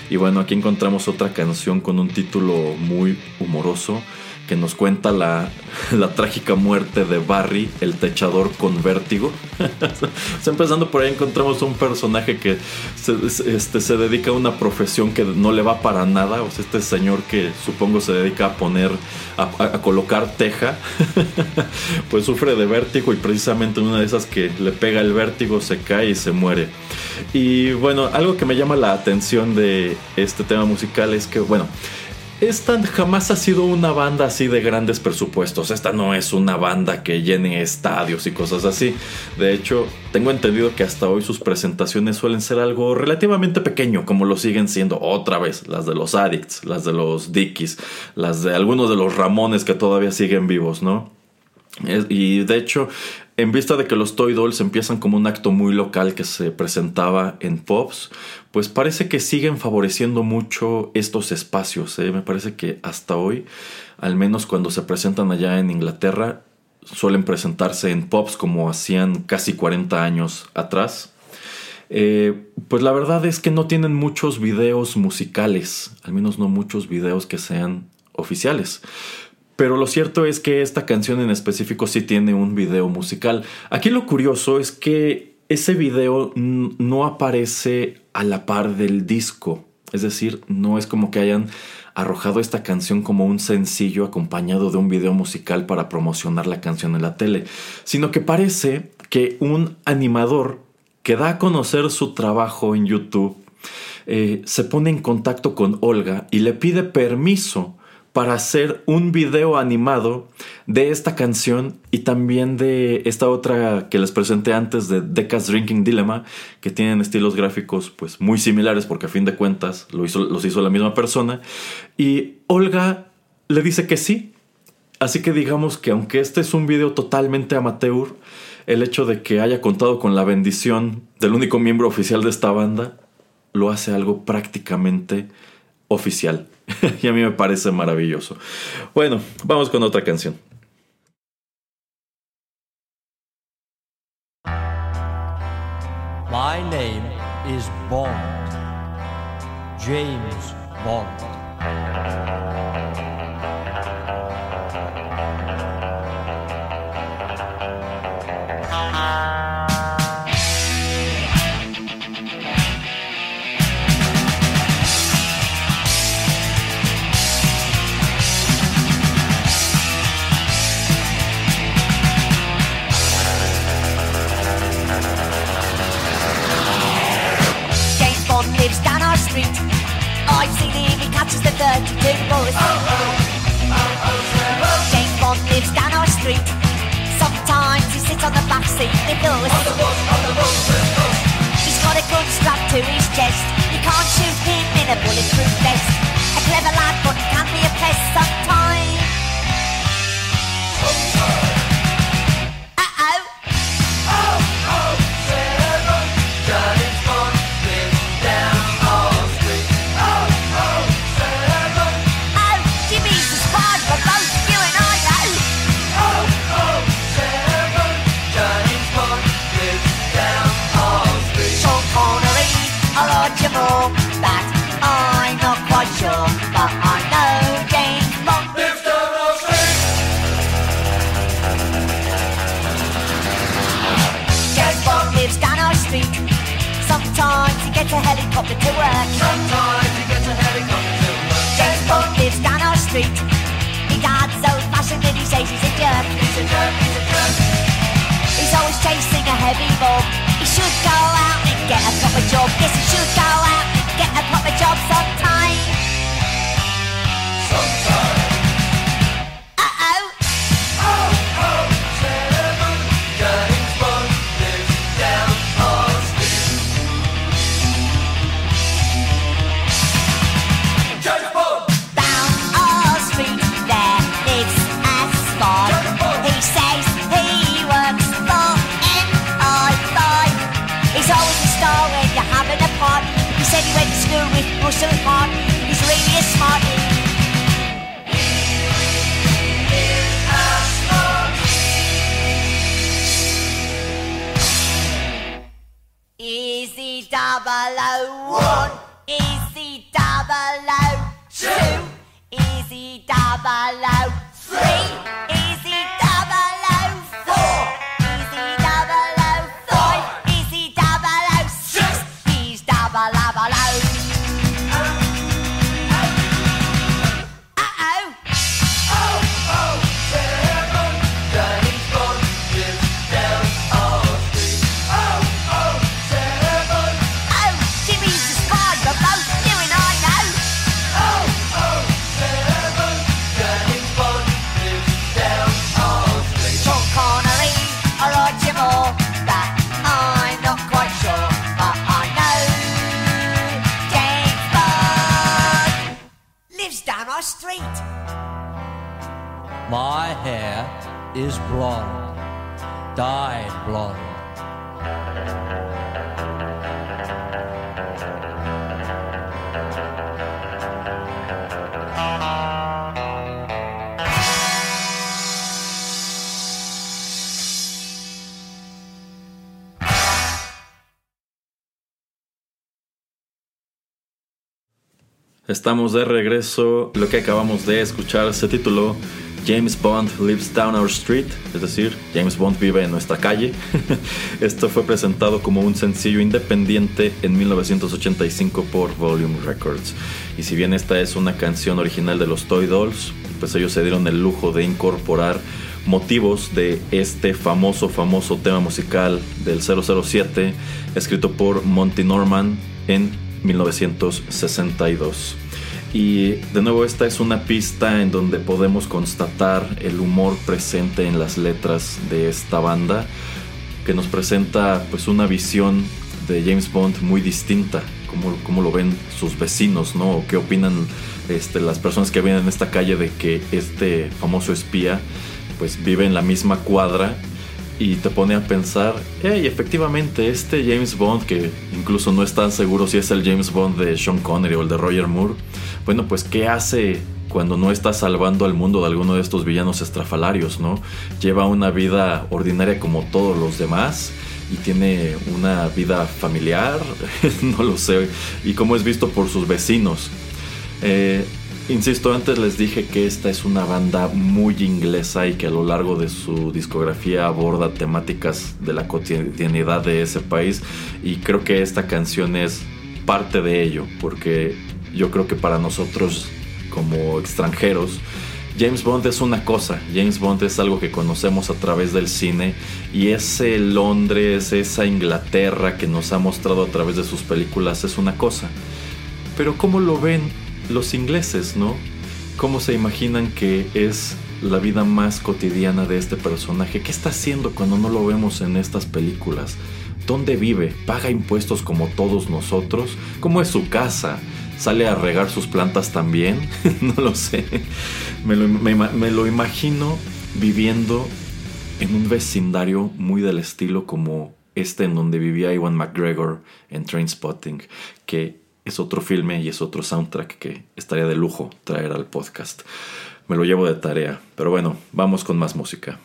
A: Y bueno, aquí encontramos otra canción con un título muy humoroso que nos cuenta la, la trágica muerte de Barry, el techador con vértigo. empezando por ahí encontramos un personaje que se, este, se dedica a una profesión que no le va para nada. O sea, este señor que supongo se dedica a poner, a colocar teja, pues sufre de vértigo y precisamente en una de esas que le pega el vértigo se cae y se muere. Y bueno, algo que me llama la atención de este tema musical es que, bueno, esta jamás ha sido una banda así de grandes presupuestos. Esta no es una banda que llene estadios y cosas así. De hecho, tengo entendido que hasta hoy sus presentaciones suelen ser algo relativamente pequeño, como lo siguen siendo otra vez las de los Addicts, las de los Dickies, las de algunos de los Ramones que todavía siguen vivos, ¿no? Y de hecho, en vista de que los Toy Dolls empiezan como un acto muy local que se presentaba en Pops, pues parece que siguen favoreciendo mucho estos espacios. ¿eh? Me parece que hasta hoy, al menos cuando se presentan allá en Inglaterra, suelen presentarse en Pops como hacían casi 40 años atrás. Eh, pues la verdad es que no tienen muchos videos musicales, al menos no muchos videos que sean oficiales. Pero lo cierto es que esta canción en específico sí tiene un video musical. Aquí lo curioso es que ese video no aparece a la par del disco. Es decir, no es como que hayan arrojado esta canción como un sencillo acompañado de un video musical para promocionar la canción en la tele, sino que parece que un animador que da a conocer su trabajo en YouTube eh, se pone en contacto con Olga y le pide permiso para hacer un video animado de esta canción y también de esta otra que les presenté antes de Decas Drinking Dilemma, que tienen estilos gráficos pues muy similares porque a fin de cuentas lo hizo, los hizo la misma persona. Y Olga le dice que sí. Así que digamos que aunque este es un video totalmente amateur, el hecho de que haya contado con la bendición del único miembro oficial de esta banda lo hace algo prácticamente oficial. y a mí me parece maravilloso. Bueno, vamos con otra canción.
B: School with Russell. He's really a smarty. Easy double O one, easy double O two, easy double O
D: My hair is blonde. Dyed blonde.
A: Estamos de regreso. Lo que acabamos de escuchar se tituló James Bond Lives Down Our Street, es decir, James Bond vive en nuestra calle. Esto fue presentado como un sencillo independiente en 1985 por Volume Records. Y si bien esta es una canción original de los Toy Dolls, pues ellos se dieron el lujo de incorporar motivos de este famoso, famoso tema musical del 007, escrito por Monty Norman en 1962. Y de nuevo esta es una pista en donde podemos constatar el humor presente en las letras de esta banda que nos presenta pues una visión de James Bond muy distinta, como, lo ven sus vecinos, ¿no? O qué opinan este, las personas que viven en esta calle de que este famoso espía pues vive en la misma cuadra y te pone a pensar, hey, efectivamente, este James Bond, que incluso no es tan seguro si es el James Bond de Sean Connery o el de Roger Moore, bueno, pues ¿qué hace cuando no está salvando al mundo de alguno de estos villanos estrafalarios, ¿no? Lleva una vida ordinaria como todos los demás y tiene una vida familiar, no lo sé, y como es visto por sus vecinos. Eh, insisto, antes les dije que esta es una banda muy inglesa y que a lo largo de su discografía aborda temáticas de la cotidianidad de ese país y creo que esta canción es parte de ello, porque yo creo que para nosotros como extranjeros, James Bond es una cosa, James Bond es algo que conocemos a través del cine y ese Londres, esa Inglaterra que nos ha mostrado a través de sus películas es una cosa. Pero ¿cómo lo ven los ingleses, no? ¿Cómo se imaginan que es la vida más cotidiana de este personaje? ¿Qué está haciendo cuando no lo vemos en estas películas? ¿Dónde vive? ¿Paga impuestos como todos nosotros? ¿Cómo es su casa? ¿Sale a regar sus plantas también? no lo sé. Me lo, imagino viviendo en un vecindario muy del estilo como este en donde vivía Iwan McGregor en Trainspotting, que es otro filme y es otro soundtrack que estaría de lujo traer al podcast. Me lo llevo de tarea, pero bueno, vamos con más música.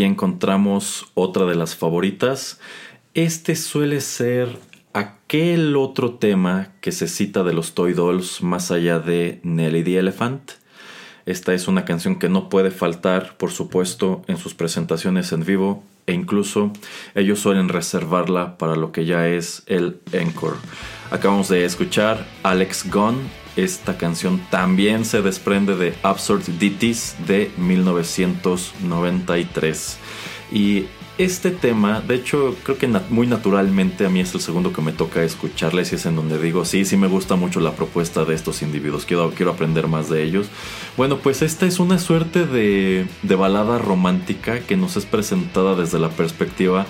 A: Aquí encontramos otra de las favoritas. Este suele ser aquel otro tema que se cita de los Toy Dolls más allá de Nelly the Elephant. Esta es una canción que no puede faltar, por supuesto, en sus presentaciones en vivo e incluso ellos suelen reservarla para lo que ya es el encore. Acabamos de escuchar Alex Gunn. Esta canción también se desprende de Absurd Ditties de 1993. Y este tema, de hecho, creo que muy naturalmente a mí es el segundo que me toca escucharles y es en donde digo, sí, sí me gusta mucho la propuesta de estos individuos, quiero, quiero aprender más de ellos. Bueno, pues esta es una suerte de, de balada romántica que nos es presentada desde la perspectiva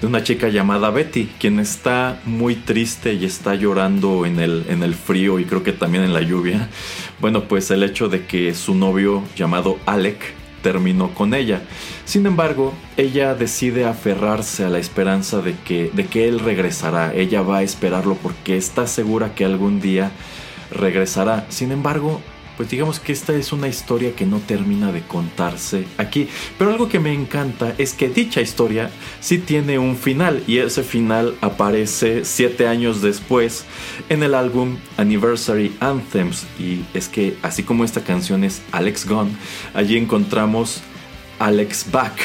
A: de una chica llamada Betty, quien está muy triste y está llorando en el, en el frío y creo que también en la lluvia. Bueno, pues el hecho de que su novio llamado Alec terminó con ella. Sin embargo, ella decide aferrarse a la esperanza de que, de que él regresará. Ella va a esperarlo porque está segura que algún día regresará. Sin embargo, pues digamos que esta es una historia que no termina de contarse aquí. Pero algo que me encanta es que dicha historia sí tiene un final y ese final aparece siete años después en el álbum Anniversary Anthems. Y es que así como esta canción es Alex Gone, allí encontramos Alex Back.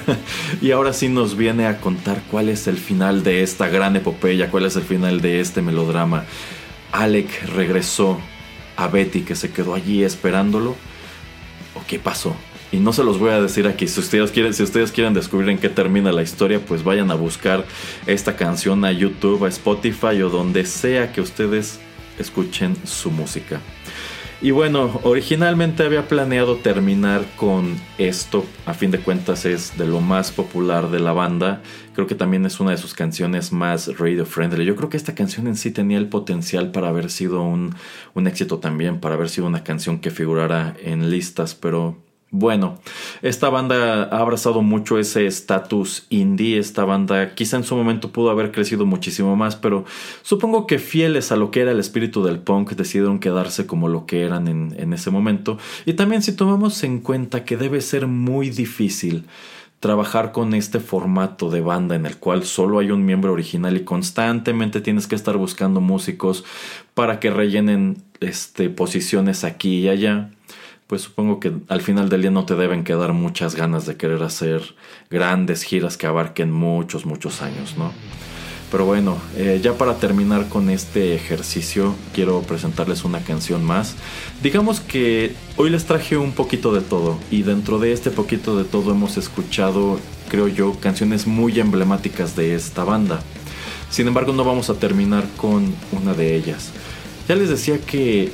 A: y ahora sí nos viene a contar cuál es el final de esta gran epopeya, cuál es el final de este melodrama. Alec regresó a Betty que se quedó allí esperándolo? ¿O qué pasó? Y no se los voy a decir aquí. Si ustedes quieren, si ustedes quieren descubrir en qué termina la historia, pues vayan a buscar esta canción a YouTube, a Spotify o donde sea que ustedes escuchen su música. Y bueno, originalmente había planeado terminar con esto, a fin de cuentas es de lo más popular de la banda, creo que también es una de sus canciones más radio friendly. Yo creo que esta canción en sí tenía el potencial para haber sido un, un éxito también, para haber sido una canción que figurara en listas, pero bueno, esta banda ha abrazado mucho ese estatus indie, esta banda quizá en su momento pudo haber crecido muchísimo más, pero supongo que fieles a lo que era el espíritu del punk decidieron quedarse como lo que eran en, en ese momento. Y también si tomamos en cuenta que debe ser muy difícil trabajar con este formato de banda en el cual solo hay un miembro original y constantemente tienes que estar buscando músicos para que rellenen este, posiciones aquí y allá pues supongo que al final del día no te deben quedar muchas ganas de querer hacer grandes giras que abarquen muchos, muchos años, ¿no? Pero bueno, eh, ya para terminar con este ejercicio, quiero presentarles una canción más. Digamos que hoy les traje un poquito de todo y dentro de este poquito de todo hemos escuchado, creo yo, canciones muy emblemáticas de esta banda. Sin embargo, no vamos a terminar con una de ellas. Ya les decía que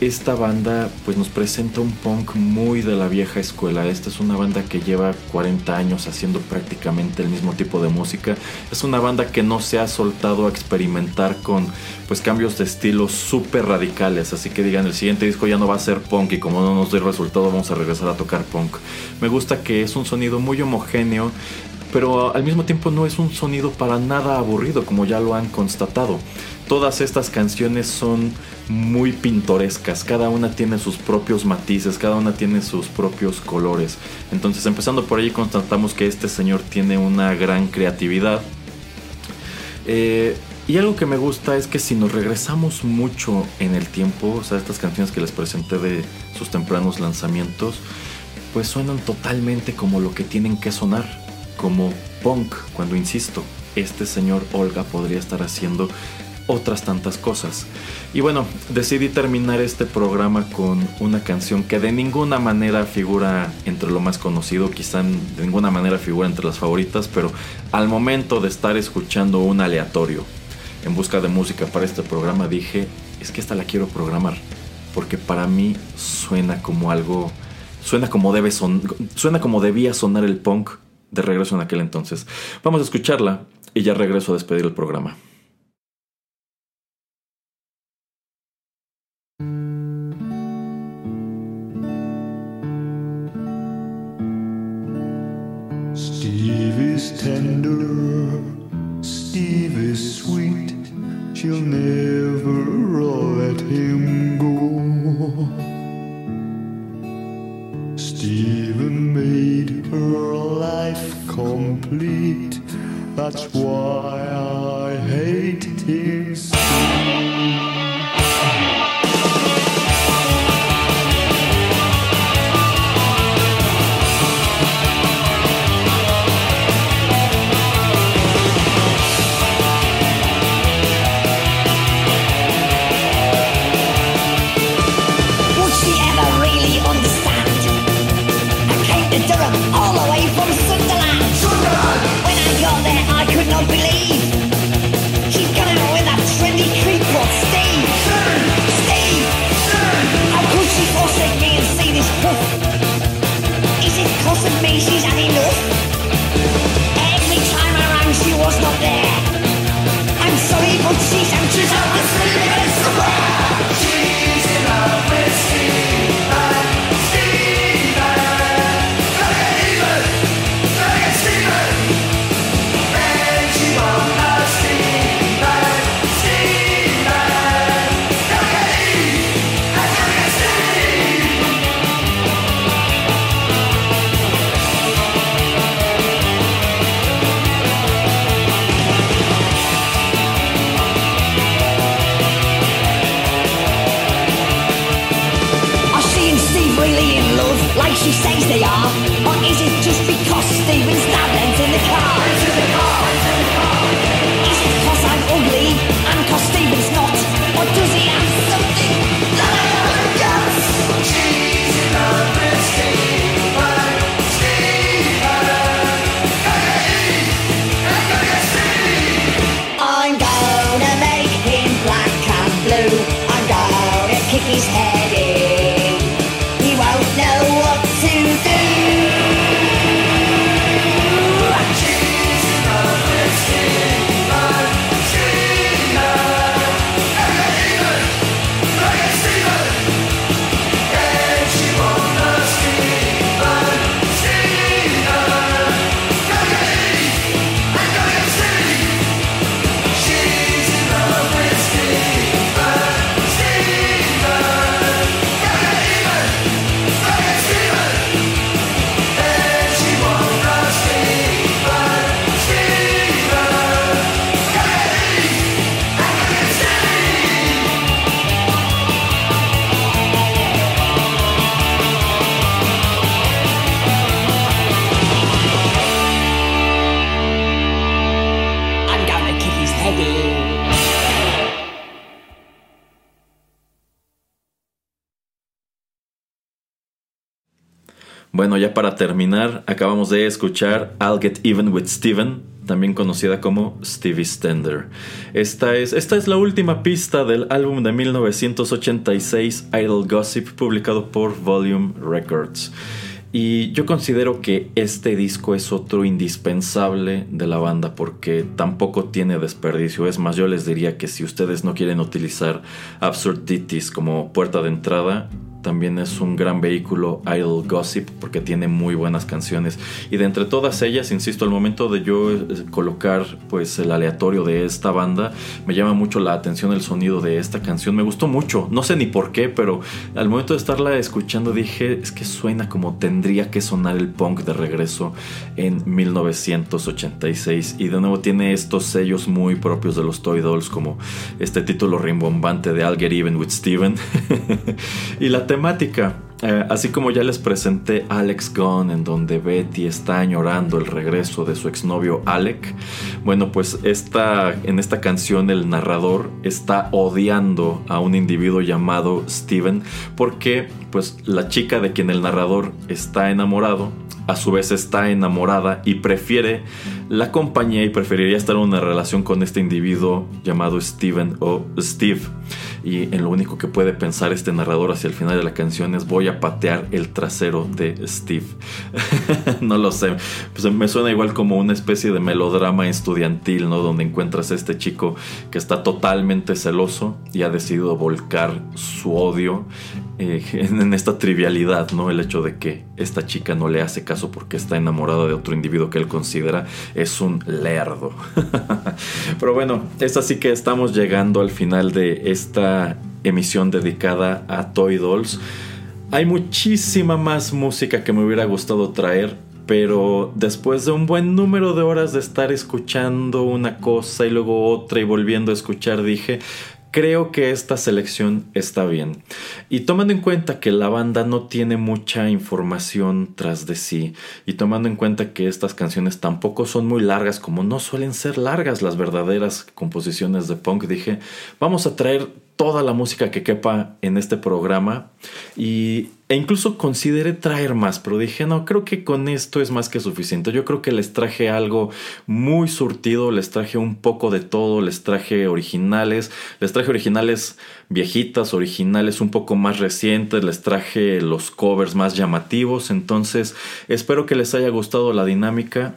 A: esta banda pues nos presenta un punk muy de la vieja escuela. Esta es una banda que lleva 40 años haciendo prácticamente el mismo tipo de música. Es una banda que no se ha soltado a experimentar con pues cambios de estilo súper radicales. Así que digan, el siguiente disco ya no va a ser punk y como no nos dé resultado vamos a regresar a tocar punk. Me gusta que es un sonido muy homogéneo pero al mismo tiempo no es un sonido para nada aburrido, como ya lo han constatado. Todas estas canciones son muy pintorescas, cada una tiene sus propios matices, cada una tiene sus propios colores. Entonces, empezando por ahí, constatamos que este señor tiene una gran creatividad. Eh, y algo que me gusta es que si nos regresamos mucho en el tiempo, o sea, estas canciones que les presenté de sus tempranos lanzamientos, pues suenan totalmente como lo que tienen que sonar como punk, cuando insisto, este señor Olga podría estar haciendo otras tantas cosas. Y bueno, decidí terminar este programa con una canción que de ninguna manera figura entre lo más conocido, quizá de ninguna manera figura entre las favoritas, pero al momento de estar escuchando un aleatorio en busca de música para este programa dije, es que esta la quiero programar, porque para mí suena como algo, suena como debe son, suena como debía sonar el punk de regreso en aquel entonces. Vamos a escucharla y ya regreso a despedir el programa.
E: Tender, Steve is sweet, she'll never let him go. Stephen made her life complete,
B: that's why I.
A: Bueno, ya para terminar, acabamos de escuchar I'll Get Even with Steven, también conocida como Stevie Stender. Esta es, esta es la última pista del álbum de 1986 Idle Gossip, publicado por Volume Records. Y yo considero que este disco es otro indispensable de la banda porque tampoco tiene desperdicio. Es más, yo les diría que si ustedes no quieren utilizar Absurdities como puerta de entrada, también es un gran vehículo Idle Gossip porque tiene muy buenas canciones. Y de entre todas ellas insisto al momento de yo eh, colocar pues el aleatorio de esta banda me llama mucho la atención el sonido de esta canción. Me gustó mucho. No sé ni por qué pero al momento de estarla escuchando dije es que suena como tendría que sonar el punk de regreso en 1986 y de nuevo tiene estos sellos muy propios de los Toy Dolls como este título rimbombante de I'll Get Even with Steven. Y la temática. Eh, así como ya les presenté Alex Gone, en donde Betty está añorando el regreso de su exnovio Alec. Bueno, pues esta, en esta canción el narrador está odiando a un individuo llamado Steven porque pues la chica de quien el narrador está enamorado a su vez está enamorada y prefiere la compañía y preferiría estar en una relación con este individuo llamado Steven o Steve. Y en lo único que puede pensar este narrador hacia el final de la canción es voy a patear el trasero de Steve. no lo sé. Pues me suena igual como una especie de melodrama estudiantil, ¿no? Donde encuentras a este chico que está totalmente celoso y ha decidido volcar su odio eh, en esta trivialidad, ¿no? El hecho de que esta chica no le hace caso porque está enamorada de otro individuo que él considera es un lerdo. Pero bueno, es así que estamos llegando al final de esta emisión dedicada a Toy Dolls. Hay muchísima más música que me hubiera gustado traer, pero después de un buen número de horas de estar escuchando una cosa y luego otra y volviendo a escuchar, dije, creo que esta selección está bien. Y tomando en cuenta que la banda no tiene mucha información tras de sí, y tomando en cuenta que estas canciones tampoco son muy largas, como no suelen ser largas las verdaderas composiciones de punk, dije, vamos a traer toda la música que quepa en este programa y, e incluso consideré traer más, pero dije, no, creo que con esto es más que suficiente. Yo creo que les traje algo muy surtido, les traje un poco de todo, les traje originales, les traje originales viejitas, originales un poco más recientes, les traje los covers más llamativos, entonces espero que les haya gustado la dinámica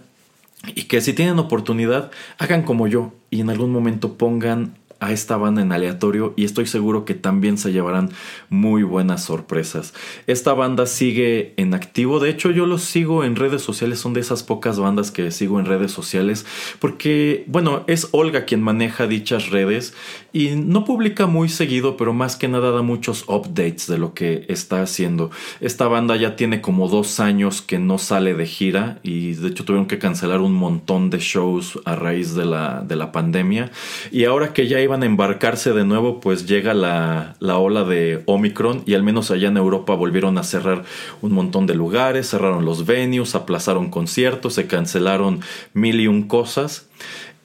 A: y que si tienen oportunidad hagan como yo y en algún momento pongan a esta banda en aleatorio y estoy seguro que también se llevarán muy buenas sorpresas. Esta banda sigue en activo, de hecho yo los sigo en redes sociales, son de esas pocas bandas que sigo en redes sociales porque, bueno, es Olga quien maneja dichas redes y no publica muy seguido, pero más que nada da muchos updates de lo que está haciendo. Esta banda ya tiene como dos años que no sale de gira y de hecho tuvieron que cancelar un montón de shows a raíz de la, de la pandemia y ahora que ya iban a embarcarse de nuevo, pues llega la, la, ola de Omicron y al menos allá en Europa volvieron a cerrar un montón de lugares, cerraron los venues, aplazaron conciertos, se cancelaron mil y un cosas.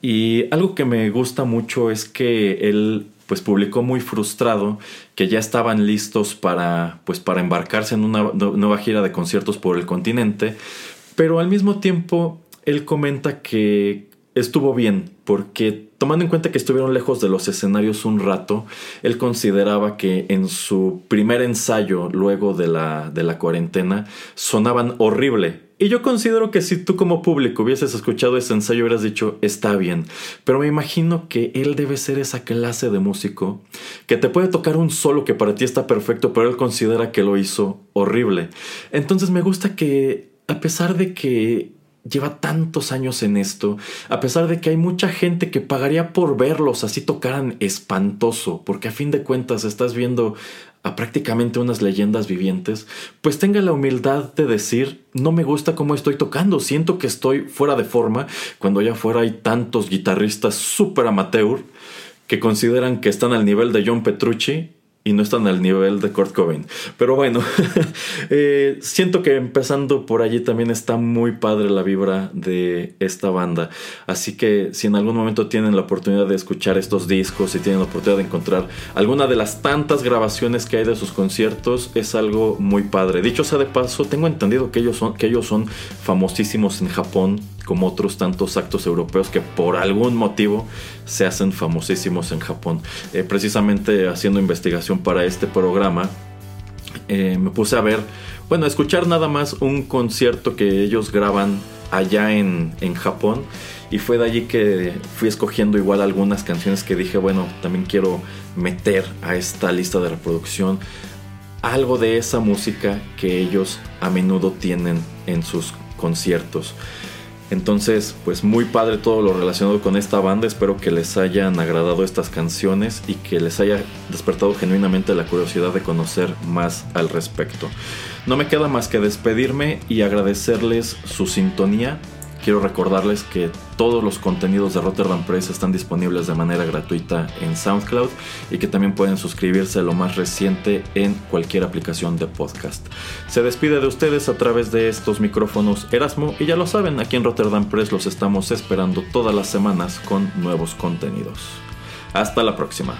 A: Y algo que me gusta mucho es que él pues publicó muy frustrado que ya estaban listos para pues para embarcarse en una nueva gira de conciertos por el continente, pero al mismo tiempo él comenta que estuvo bien, porque tomando en cuenta que estuvieron lejos de los escenarios un rato, él consideraba que en su primer ensayo luego de la, de la cuarentena sonaban horrible. Y yo considero que si tú como público hubieses escuchado ese ensayo hubieras dicho, está bien. Pero me imagino que él debe ser esa clase de músico que te puede tocar un solo que para ti está perfecto, pero él considera que lo hizo horrible. Entonces me gusta que, a pesar de que lleva tantos años en esto, a pesar de que hay mucha gente que pagaría por verlos así tocaran espantoso, porque a fin de cuentas estás viendo a prácticamente unas leyendas vivientes, pues tenga la humildad de decir, no me gusta cómo estoy tocando, siento que estoy fuera de forma, cuando allá afuera hay tantos guitarristas súper amateur que consideran que están al nivel de John Petrucci y no están al nivel de Kurt Cobain. Pero bueno, eh, siento que empezando por allí también está muy padre la vibra de esta banda. Así que si en algún momento tienen la oportunidad de escuchar estos discos, y tienen la oportunidad de encontrar alguna de las tantas grabaciones que hay de sus conciertos, es algo muy padre. Dicho sea de paso, tengo entendido que ellos son, que ellos son famosísimos en Japón como otros tantos actos europeos que por algún motivo se hacen famosísimos en Japón. Eh, precisamente haciendo investigación para este programa, eh, me puse a ver, bueno, a escuchar nada más un concierto que ellos graban allá en, en Japón. Y fue de allí que fui escogiendo igual algunas canciones que dije, bueno, también quiero meter a esta lista de reproducción algo de esa música que ellos a menudo tienen en sus conciertos. Entonces, pues muy padre todo lo relacionado con esta banda. Espero que les hayan agradado estas canciones y que les haya despertado genuinamente la curiosidad de conocer más al respecto. No me queda más que despedirme y agradecerles su sintonía Quiero recordarles que todos los contenidos de Rotterdam Press están disponibles de manera gratuita en SoundCloud y que también pueden suscribirse a lo más reciente en cualquier aplicación de podcast. Se despide de ustedes a través de estos micrófonos Erasmo y ya lo saben, aquí en Rotterdam Press los estamos esperando todas las semanas con nuevos contenidos. Hasta la próxima.